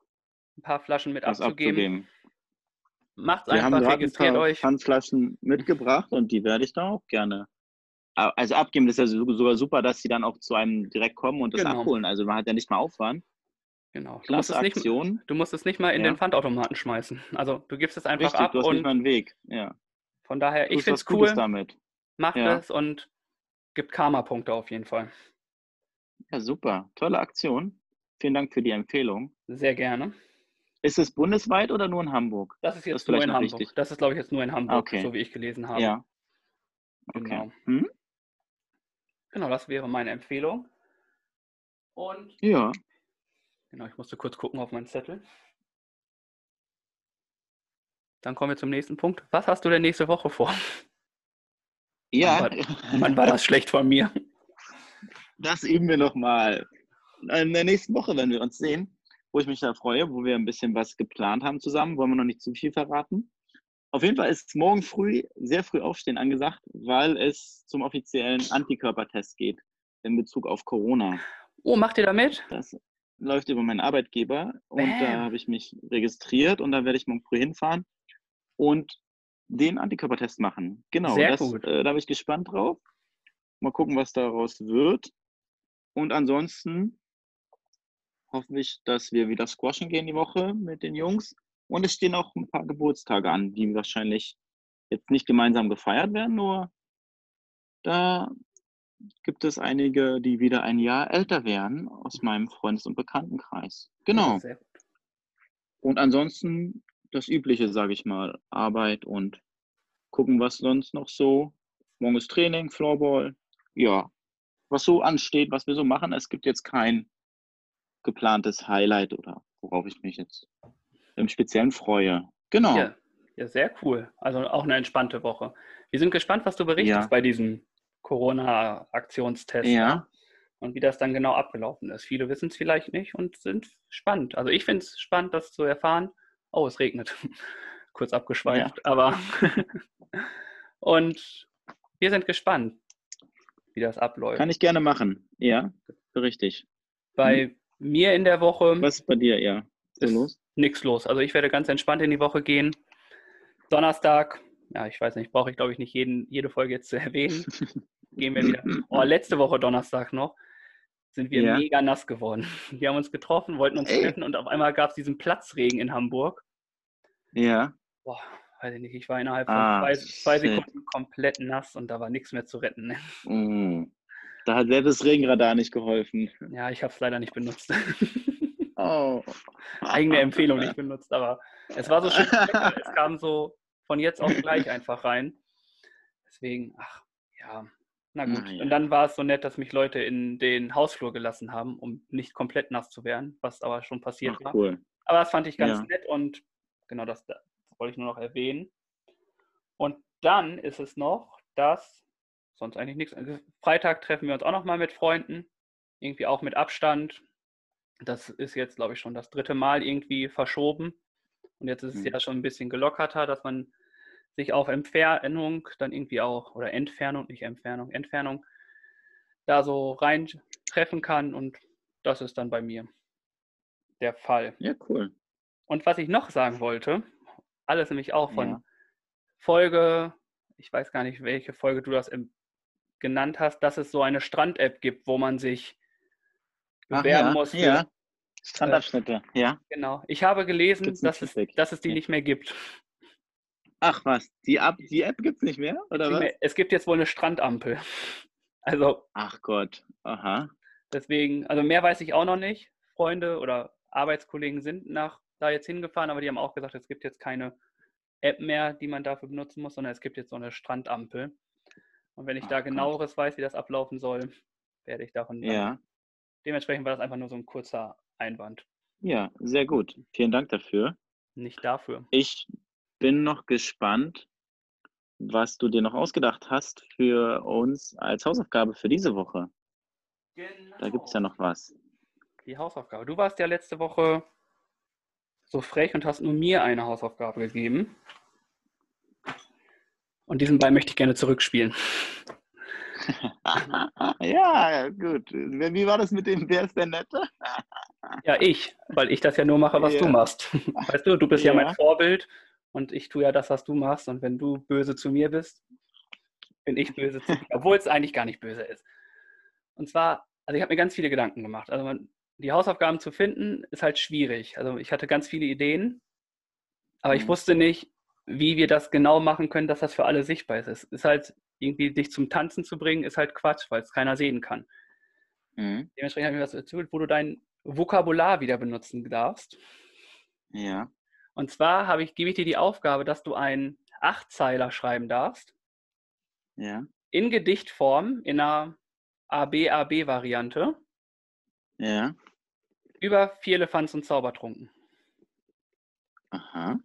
ein paar Flaschen mit Was abzugeben. Macht's Wir einfach, registriert ein paar euch. Pfandflaschen mitgebracht und die werde ich dann auch gerne. Also abgeben ist ja sogar super, dass sie dann auch zu einem direkt kommen und das genau. abholen. Also man hat ja nicht mal Aufwand. Genau. Du musst, Aktion. Nicht, du musst, es nicht mal in ja. den Pfandautomaten schmeißen. Also du gibst es einfach Richtig, ab du hast und nicht mal einen Weg. Ja. Von daher, ich finde es cool. Damit. Macht ja. es und gibt Karma-Punkte auf jeden Fall. Ja, super. Tolle Aktion. Vielen Dank für die Empfehlung. Sehr gerne. Ist es bundesweit oder nur in Hamburg? Das ist jetzt das nur in Hamburg. Richtig. Das ist, glaube ich, jetzt nur in Hamburg, okay. so wie ich gelesen habe. Ja. Okay. Genau. Hm? genau, das wäre meine Empfehlung. Und ja. Genau, ich musste kurz gucken auf meinen Zettel. Dann kommen wir zum nächsten Punkt. Was hast du denn nächste Woche vor? [LAUGHS] Ja. Mann, war, Mann, war das schlecht von mir. Das üben wir nochmal. In der nächsten Woche, wenn wir uns sehen wo ich mich da freue, wo wir ein bisschen was geplant haben zusammen. Wollen wir noch nicht zu viel verraten. Auf jeden Fall ist morgen früh sehr früh aufstehen angesagt, weil es zum offiziellen Antikörpertest geht in Bezug auf Corona. Oh, macht ihr da mit? Das läuft über meinen Arbeitgeber und Bam. da habe ich mich registriert und da werde ich morgen früh hinfahren und den Antikörpertest machen. Genau, Sehr das, gut. Äh, da bin ich gespannt drauf. Mal gucken, was daraus wird. Und ansonsten hoffe ich, dass wir wieder squashen gehen die Woche mit den Jungs. Und es stehen auch ein paar Geburtstage an, die wahrscheinlich jetzt nicht gemeinsam gefeiert werden, nur da gibt es einige, die wieder ein Jahr älter werden aus meinem Freundes- und Bekanntenkreis. Genau. Und ansonsten das Übliche, sage ich mal, Arbeit und gucken, was sonst noch so. Morgen ist Training, Floorball. Ja, was so ansteht, was wir so machen. Es gibt jetzt kein geplantes Highlight oder worauf ich mich jetzt im Speziellen freue. Genau. Ja, ja, sehr cool. Also auch eine entspannte Woche. Wir sind gespannt, was du berichtest Ja. bei diesem Corona-Aktionstest Ja. und wie das dann genau abgelaufen ist. Viele wissen es vielleicht nicht und sind spannend. Also ich finde es spannend, das zu erfahren. Oh, es regnet. [LAUGHS] Kurz abgeschweift, aber [LAUGHS] und wir sind gespannt, wie das abläuft. Kann ich gerne machen. Ja, richtig. bei mir in der Woche Was ist bei dir? Ja. Ist los? nichts los. Also ich werde ganz entspannt in die Woche gehen. Donnerstag, ja, ich weiß nicht, brauche ich glaube ich nicht jeden, jede Folge jetzt zu erwähnen. [LAUGHS] Gehen wir wieder. Oh, letzte Woche Donnerstag noch sind wir Ja. mega nass geworden. [LAUGHS] Wir haben uns getroffen, wollten uns Ey. treffen und auf einmal gab es diesen Platzregen in Hamburg. Ja. Boah, weiß ich nicht, ich war innerhalb von Ah, zwei, zwei. Sekunden komplett nass und da war nichts mehr zu retten. ne? [LAUGHS] Mm. Da hat selbst das Regenradar nicht geholfen. Ja, ich habe es leider nicht benutzt. [LAUGHS] Oh. Eigene Empfehlung nicht benutzt, aber es war so schön. [LAUGHS] Es kam so von jetzt auf gleich einfach rein. Deswegen, ach, ja, na gut. Na ja. Und dann war es so nett, dass mich Leute in den Hausflur gelassen haben, um nicht komplett nass zu werden, was aber schon passiert Ach, war. cool. Aber das fand ich ganz Ja. nett und genau das, das wollte ich nur noch erwähnen. Und dann ist es noch, dass sonst eigentlich nichts. also Freitag treffen wir uns auch noch mal mit Freunden, irgendwie auch mit Abstand. Das ist jetzt, glaube ich, schon das dritte Mal irgendwie verschoben. Und jetzt ist es Mhm. ja schon ein bisschen gelockerter, dass man sich auf Entfernung dann irgendwie auch, oder Entfernung, nicht Entfernung, Entfernung, da so rein treffen kann. Und das ist dann bei mir der Fall. Ja, cool. Und was ich noch sagen wollte, alles nämlich auch von Ja. Folge, ich weiß gar nicht, welche Folge du das im, genannt hast, dass es so eine Strand-App gibt, wo man sich bewerben ja, muss. Für, ja. Strandabschnitte. Ja. Genau. Ich habe gelesen, dass es, dass es die Ja. nicht mehr gibt. Ach was, die, App, die App gibt es nicht mehr? Oder was? mehr- Es gibt jetzt wohl eine Strandampel. [LAUGHS] Also Ach Gott. Aha. deswegen, also mehr weiß ich auch noch nicht. Freunde oder Arbeitskollegen sind nach da jetzt hingefahren, aber die haben auch gesagt, es gibt jetzt keine App mehr, die man dafür benutzen muss, sondern es gibt jetzt so eine Strandampel. Und wenn ich da genaueres weiß, wie das ablaufen soll, werde ich davon Ja. Dementsprechend war das einfach nur so ein kurzer Einwand. Ja, sehr gut. Vielen Dank dafür. Nicht dafür. Ich bin noch gespannt, was du dir noch ausgedacht hast für uns als Hausaufgabe für diese Woche. Da gibt es ja noch was. Die Hausaufgabe. Du warst ja letzte Woche so frech und hast nur mir eine Hausaufgabe gegeben. Und diesen Ball möchte ich gerne zurückspielen. [LAUGHS] ja, gut. Wie war das mit dem Wer ist der Nette? Ja, ich, weil ich das ja nur mache, was Ja. du machst. [LAUGHS] Weißt du, du bist ja. Ja. mein Vorbild und ich tue ja das, was du machst. Und wenn du böse zu mir bist, bin ich böse zu dir, obwohl es eigentlich gar nicht böse ist. Und zwar, also ich habe mir ganz viele Gedanken gemacht. Also man, die Hausaufgaben zu finden, ist halt schwierig. Also ich hatte ganz viele Ideen, aber ich Mhm. wusste nicht, wie wir das genau machen können, dass das für alle sichtbar ist. Ist halt irgendwie, dich zum Tanzen zu bringen, ist halt Quatsch, weil es keiner sehen kann. Mhm. Dementsprechend habe ich mir was erzählt, wo du dein Vokabular wieder benutzen darfst. Ja. Und zwar habe ich, gebe ich dir die Aufgabe, dass du einen Achtzeiler schreiben darfst, Ja. in Gedichtform, in einer AB-AB-Variante, Ja. über Vierlefanz und Zaubertrunken. Aha.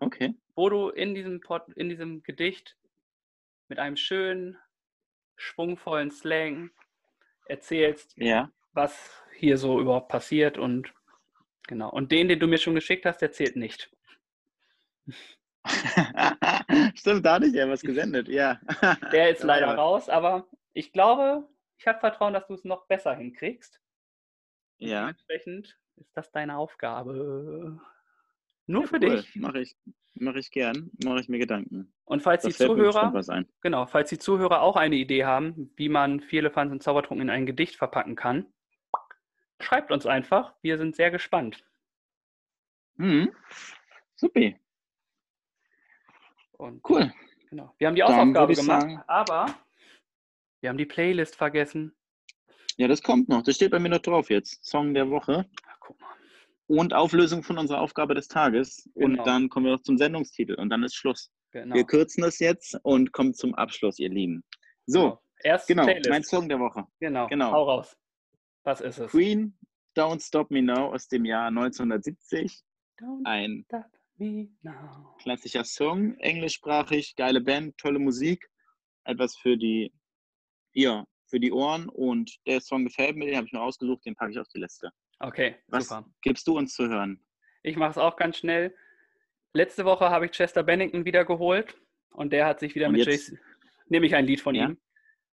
Okay. Wo du in diesem, Pod, in diesem Gedicht mit einem schönen, schwungvollen Slang erzählst, Ja. was hier so überhaupt passiert und genau. Und den, den du mir schon geschickt hast, der zählt nicht. [LAUGHS] Stimmt, da hatte ich ja was gesendet, ja. [LAUGHS] Der ist leider raus, aber ich glaube, ich habe Vertrauen, dass du es noch besser hinkriegst. Ja. Dementsprechend ist das deine Aufgabe. Nur für Cool. dich. Mache ich, mach ich gern. Mache ich mir Gedanken. Und falls Da die Zuhörer, genau, falls die Zuhörer auch eine Idee haben, wie man Vierlefanz und Zaubertrunken in ein Gedicht verpacken kann, schreibt uns einfach. Wir sind sehr gespannt. Mhm. Supi. Und Cool. genau. Wir haben die Hausaufgabe gemacht, sagen- aber Wir haben die Playlist vergessen. Ja, das kommt noch. Das steht bei mir noch drauf jetzt. Song der Woche. Ach, guck mal. Und Auflösung von unserer Aufgabe des Tages. Genau. Und dann kommen wir noch zum Sendungstitel. Und dann ist Schluss. Genau. Wir kürzen das jetzt und kommen zum Abschluss, ihr Lieben. So, Erst genau, Playlist. mein Song der Woche. Genau. Genau. Hau raus. Was ist es? Queen, Don't Stop Me Now aus dem Jahr 1970. Don't Ein klassischer Song, englischsprachig, geile Band, tolle Musik. Etwas für die, ja, für die Ohren. Und der Song gefällt mir, den habe ich mir ausgesucht, den packe ich auf die Liste. Okay, Was super. gibst du uns zu hören? Ich mache es auch ganz schnell. Letzte Woche habe ich Chester Bennington wieder geholt und der hat sich wieder Und mit? JC, nehme ich ein Lied von Ja? ihm.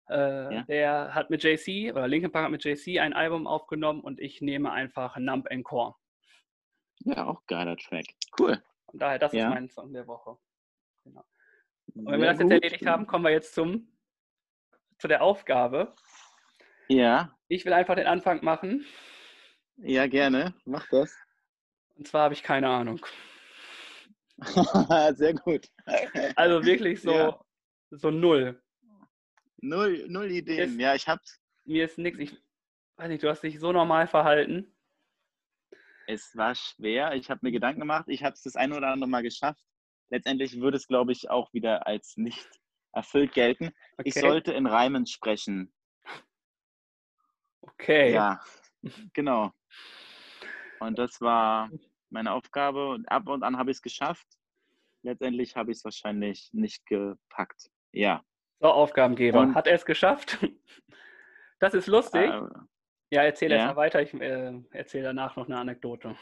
Äh, Ja? Der hat mit JC oder Linkin Park hat mit JC ein Album aufgenommen und ich nehme einfach Numb and Core. Ja, auch geiler Track. Cool. Und daher, das Ja. ist mein Song der Woche. Und wenn wir Sehr das jetzt gut. erledigt haben, kommen wir jetzt zum, zu der Aufgabe. Ja, Ich will einfach den Anfang machen. Ja, gerne. Mach das. Und zwar habe ich keine Ahnung. [LAUGHS] Sehr gut. Also wirklich so, Ja. so null. Null, null Ideen. Ist- Ja, ich hab's. Mir ist nichts. Ich weiß nicht, du hast dich so normal verhalten. Es war schwer. Ich habe mir Gedanken gemacht. Ich habe es das eine oder andere Mal geschafft. Letztendlich würde es, glaube ich, auch wieder als nicht erfüllt gelten. Ich Okay. sollte in Reimen sprechen. Okay. Ja, [LAUGHS] genau. Und das war meine Aufgabe. Und ab und an habe ich es geschafft. Letztendlich habe ich es wahrscheinlich nicht gepackt. Ja. So, Aufgabengeber. Und- Hat er es geschafft? [LAUGHS] Das ist lustig. Äh, ja, erzähl ja. mal weiter. Ich äh, erzähle danach noch eine Anekdote.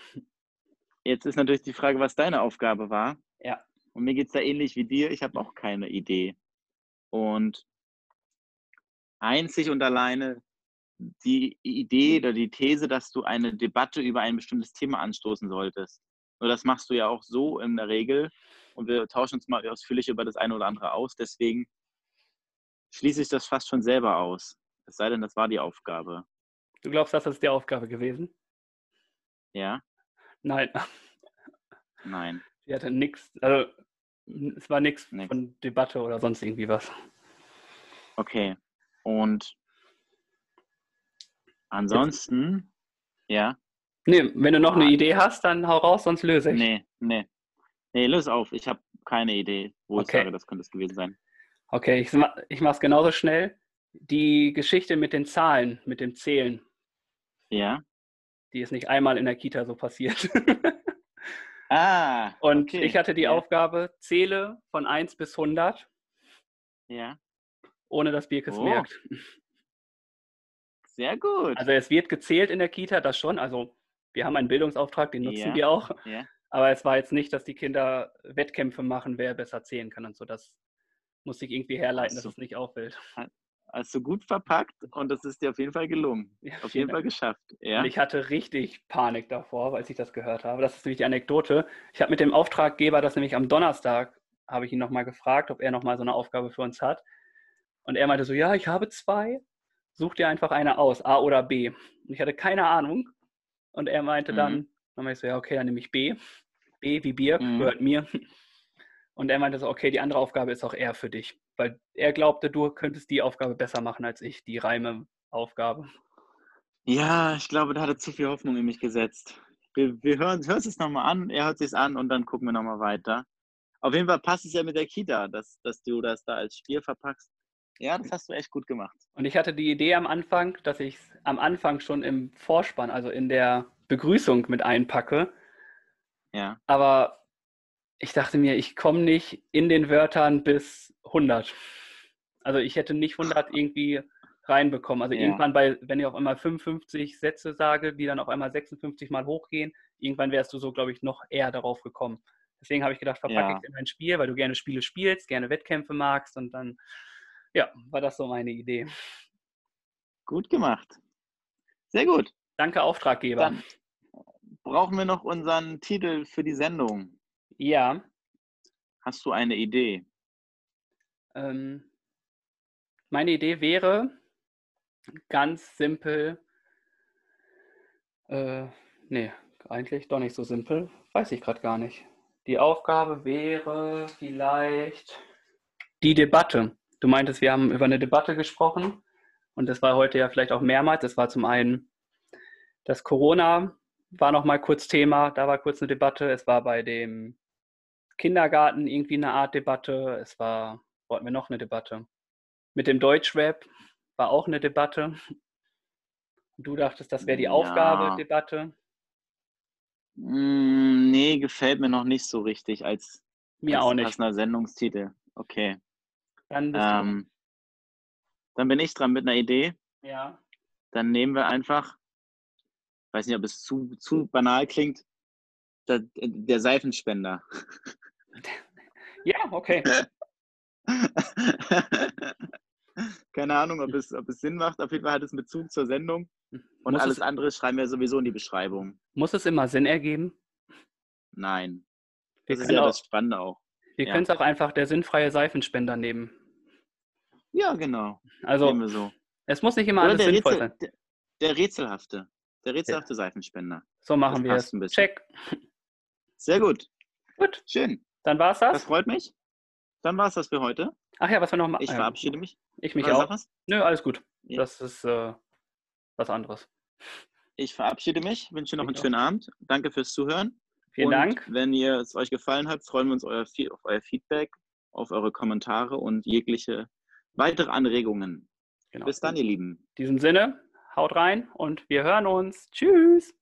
Jetzt ist natürlich die Frage, was deine Aufgabe war. Ja. Und mir geht es da ähnlich wie dir. Ich habe auch keine Idee. Und einzig und alleine die Idee oder die These, dass du eine Debatte über ein bestimmtes Thema anstoßen solltest. Nur das machst du ja auch so in der Regel. Und wir tauschen uns mal ausführlich über das eine oder andere aus. Deswegen schließe ich das fast schon selber aus. Es sei denn, das war die Aufgabe. Du glaubst, das ist die Aufgabe gewesen? Ja? Nein, Nein. [LAUGHS] sie hatte nichts. Also, es war nichts von Debatte oder sonst irgendwie was. Okay. Und ansonsten, ja, Nee, wenn du noch eine Ah. Idee hast, dann hau raus, sonst löse ich. nee, nee. Nee, löse auf. Ich habe keine Idee, wo Okay. ich sage, das könnte es gewesen sein. Okay, ich, ich mache es genauso schnell. Die Geschichte mit den Zahlen, mit dem Zählen, Ja? die ist nicht einmal in der Kita so passiert. [LAUGHS] Ah, Und okay. ich hatte die ja. Aufgabe, zähle von 1 bis 100, Ja, ohne dass Birke es Oh. merkt. Sehr gut. Also es wird gezählt in der Kita, das schon. Also wir haben einen Bildungsauftrag, den nutzen Ja. wir auch. ja. Aber es war jetzt nicht, dass die Kinder Wettkämpfe machen, wer besser zählen kann und so. Das musste ich irgendwie herleiten, Ach so. dass es nicht auffällt. Also gut verpackt und das ist dir auf jeden Fall gelungen. [LAUGHS] Ja, Auf jeden Fall Dank. geschafft. Ja. Und ich hatte richtig Panik davor, als ich das gehört habe. Das ist nämlich die Anekdote. Ich habe mit dem Auftraggeber das nämlich am Donnerstag, habe ich ihn nochmal gefragt, ob er nochmal so eine Aufgabe für uns hat. Und er meinte so, ja, ich habe zwei. Such dir einfach eine aus, A oder B. Und ich hatte keine Ahnung. Und er meinte Mhm. dann, dann meinte ich so, ja, okay, dann nehme ich B. B wie Birk, Mhm. gehört mir. [LAUGHS] Und er meinte so, okay, die andere Aufgabe ist auch eher für dich. Weil er glaubte, du könntest die Aufgabe besser machen als ich, die Reime-Aufgabe. ja, ich glaube, da hat er zu viel Hoffnung in mich gesetzt. Wir, wir hören hören es nochmal an, er hört es an und dann gucken wir nochmal weiter. Auf jeden Fall passt es ja mit der Kita, dass, dass du das da als Spiel verpackst. Ja, das hast du echt gut gemacht. Und ich hatte die Idee am Anfang, dass ich es am Anfang schon im Vorspann, also in der Begrüßung mit einpacke. Ja. Aber ich dachte mir, ich komme nicht in den Wörtern bis 100. Also ich hätte nicht 100 [LAUGHS] irgendwie reinbekommen. Also Ja. irgendwann bei, wenn ich auf einmal 55 Sätze sage, die dann auf einmal 56 Mal hochgehen, irgendwann wärst du so, glaube ich, noch eher darauf gekommen. Deswegen habe ich gedacht, verpacke Ja. ich es in ein Spiel, weil du gerne Spiele spielst, gerne Wettkämpfe magst und dann, ja, war das so meine Idee. Gut gemacht. Sehr gut. Danke, Auftraggeber. Dann brauchen wir noch unseren Titel für die Sendung. Ja, Hast du eine Idee? ähm, meine Idee wäre ganz simpel, äh, nee, eigentlich doch nicht so simpel, weiß ich gerade gar nicht. Die Aufgabe wäre vielleicht die Debatte. Du meintest, wir haben über eine Debatte gesprochen und das war heute ja vielleicht auch mehrmals. Das war zum einen das Corona war noch mal kurz Thema, da war kurz eine Debatte. Es war bei dem Kindergarten irgendwie eine Art Debatte. Es war, wollten wir noch eine Debatte. Mit dem Deutschrap war auch eine Debatte. Du dachtest, das wäre die ja. Aufgabe, Debatte. Mm, nee, gefällt mir noch nicht so richtig als, mir als auch nicht. passender Sendungstitel. Okay. Dann, ähm, dann bin ich dran mit einer Idee. Ja. Dann nehmen wir einfach, weiß nicht, ob es zu, zu banal klingt, der, der Seifenspender. [LAUGHS] Ja, okay. [LAUGHS] Keine Ahnung, ob es, ob es Sinn macht. Auf jeden Fall hat es einen Bezug zur Sendung. Und Muss alles es, andere schreiben wir sowieso in die Beschreibung. Muss es immer Sinn ergeben? Nein. Wir das ist ja auch, das Spannende auch. Wir ja. können es auch einfach der sinnfreie Seifenspender nehmen. Ja, genau. Also, so. es muss nicht immer Oder alles sinnvoll Rätsel, sein. Der, der, rätselhafte. Der rätselhafte ja. Seifenspender. So machen das wir es. Check. Sehr gut. Gut. Schön. Dann war es das. Das freut mich. Dann war es das für heute. Ach ja, was wir noch machen. Ich verabschiede mich. Ich mich Oder auch. Nö, alles gut. Ja. Das ist äh, was anderes. Ich verabschiede mich, wünsche noch ich einen schönen Abend. Danke fürs Zuhören. Vielen und Dank. Wenn ihr es euch gefallen hat, freuen wir uns euer, auf euer Feedback, auf eure Kommentare und jegliche weitere Anregungen. Genau. Bis dann, ihr Lieben. In diesem Sinne, haut rein und wir hören uns. Tschüss.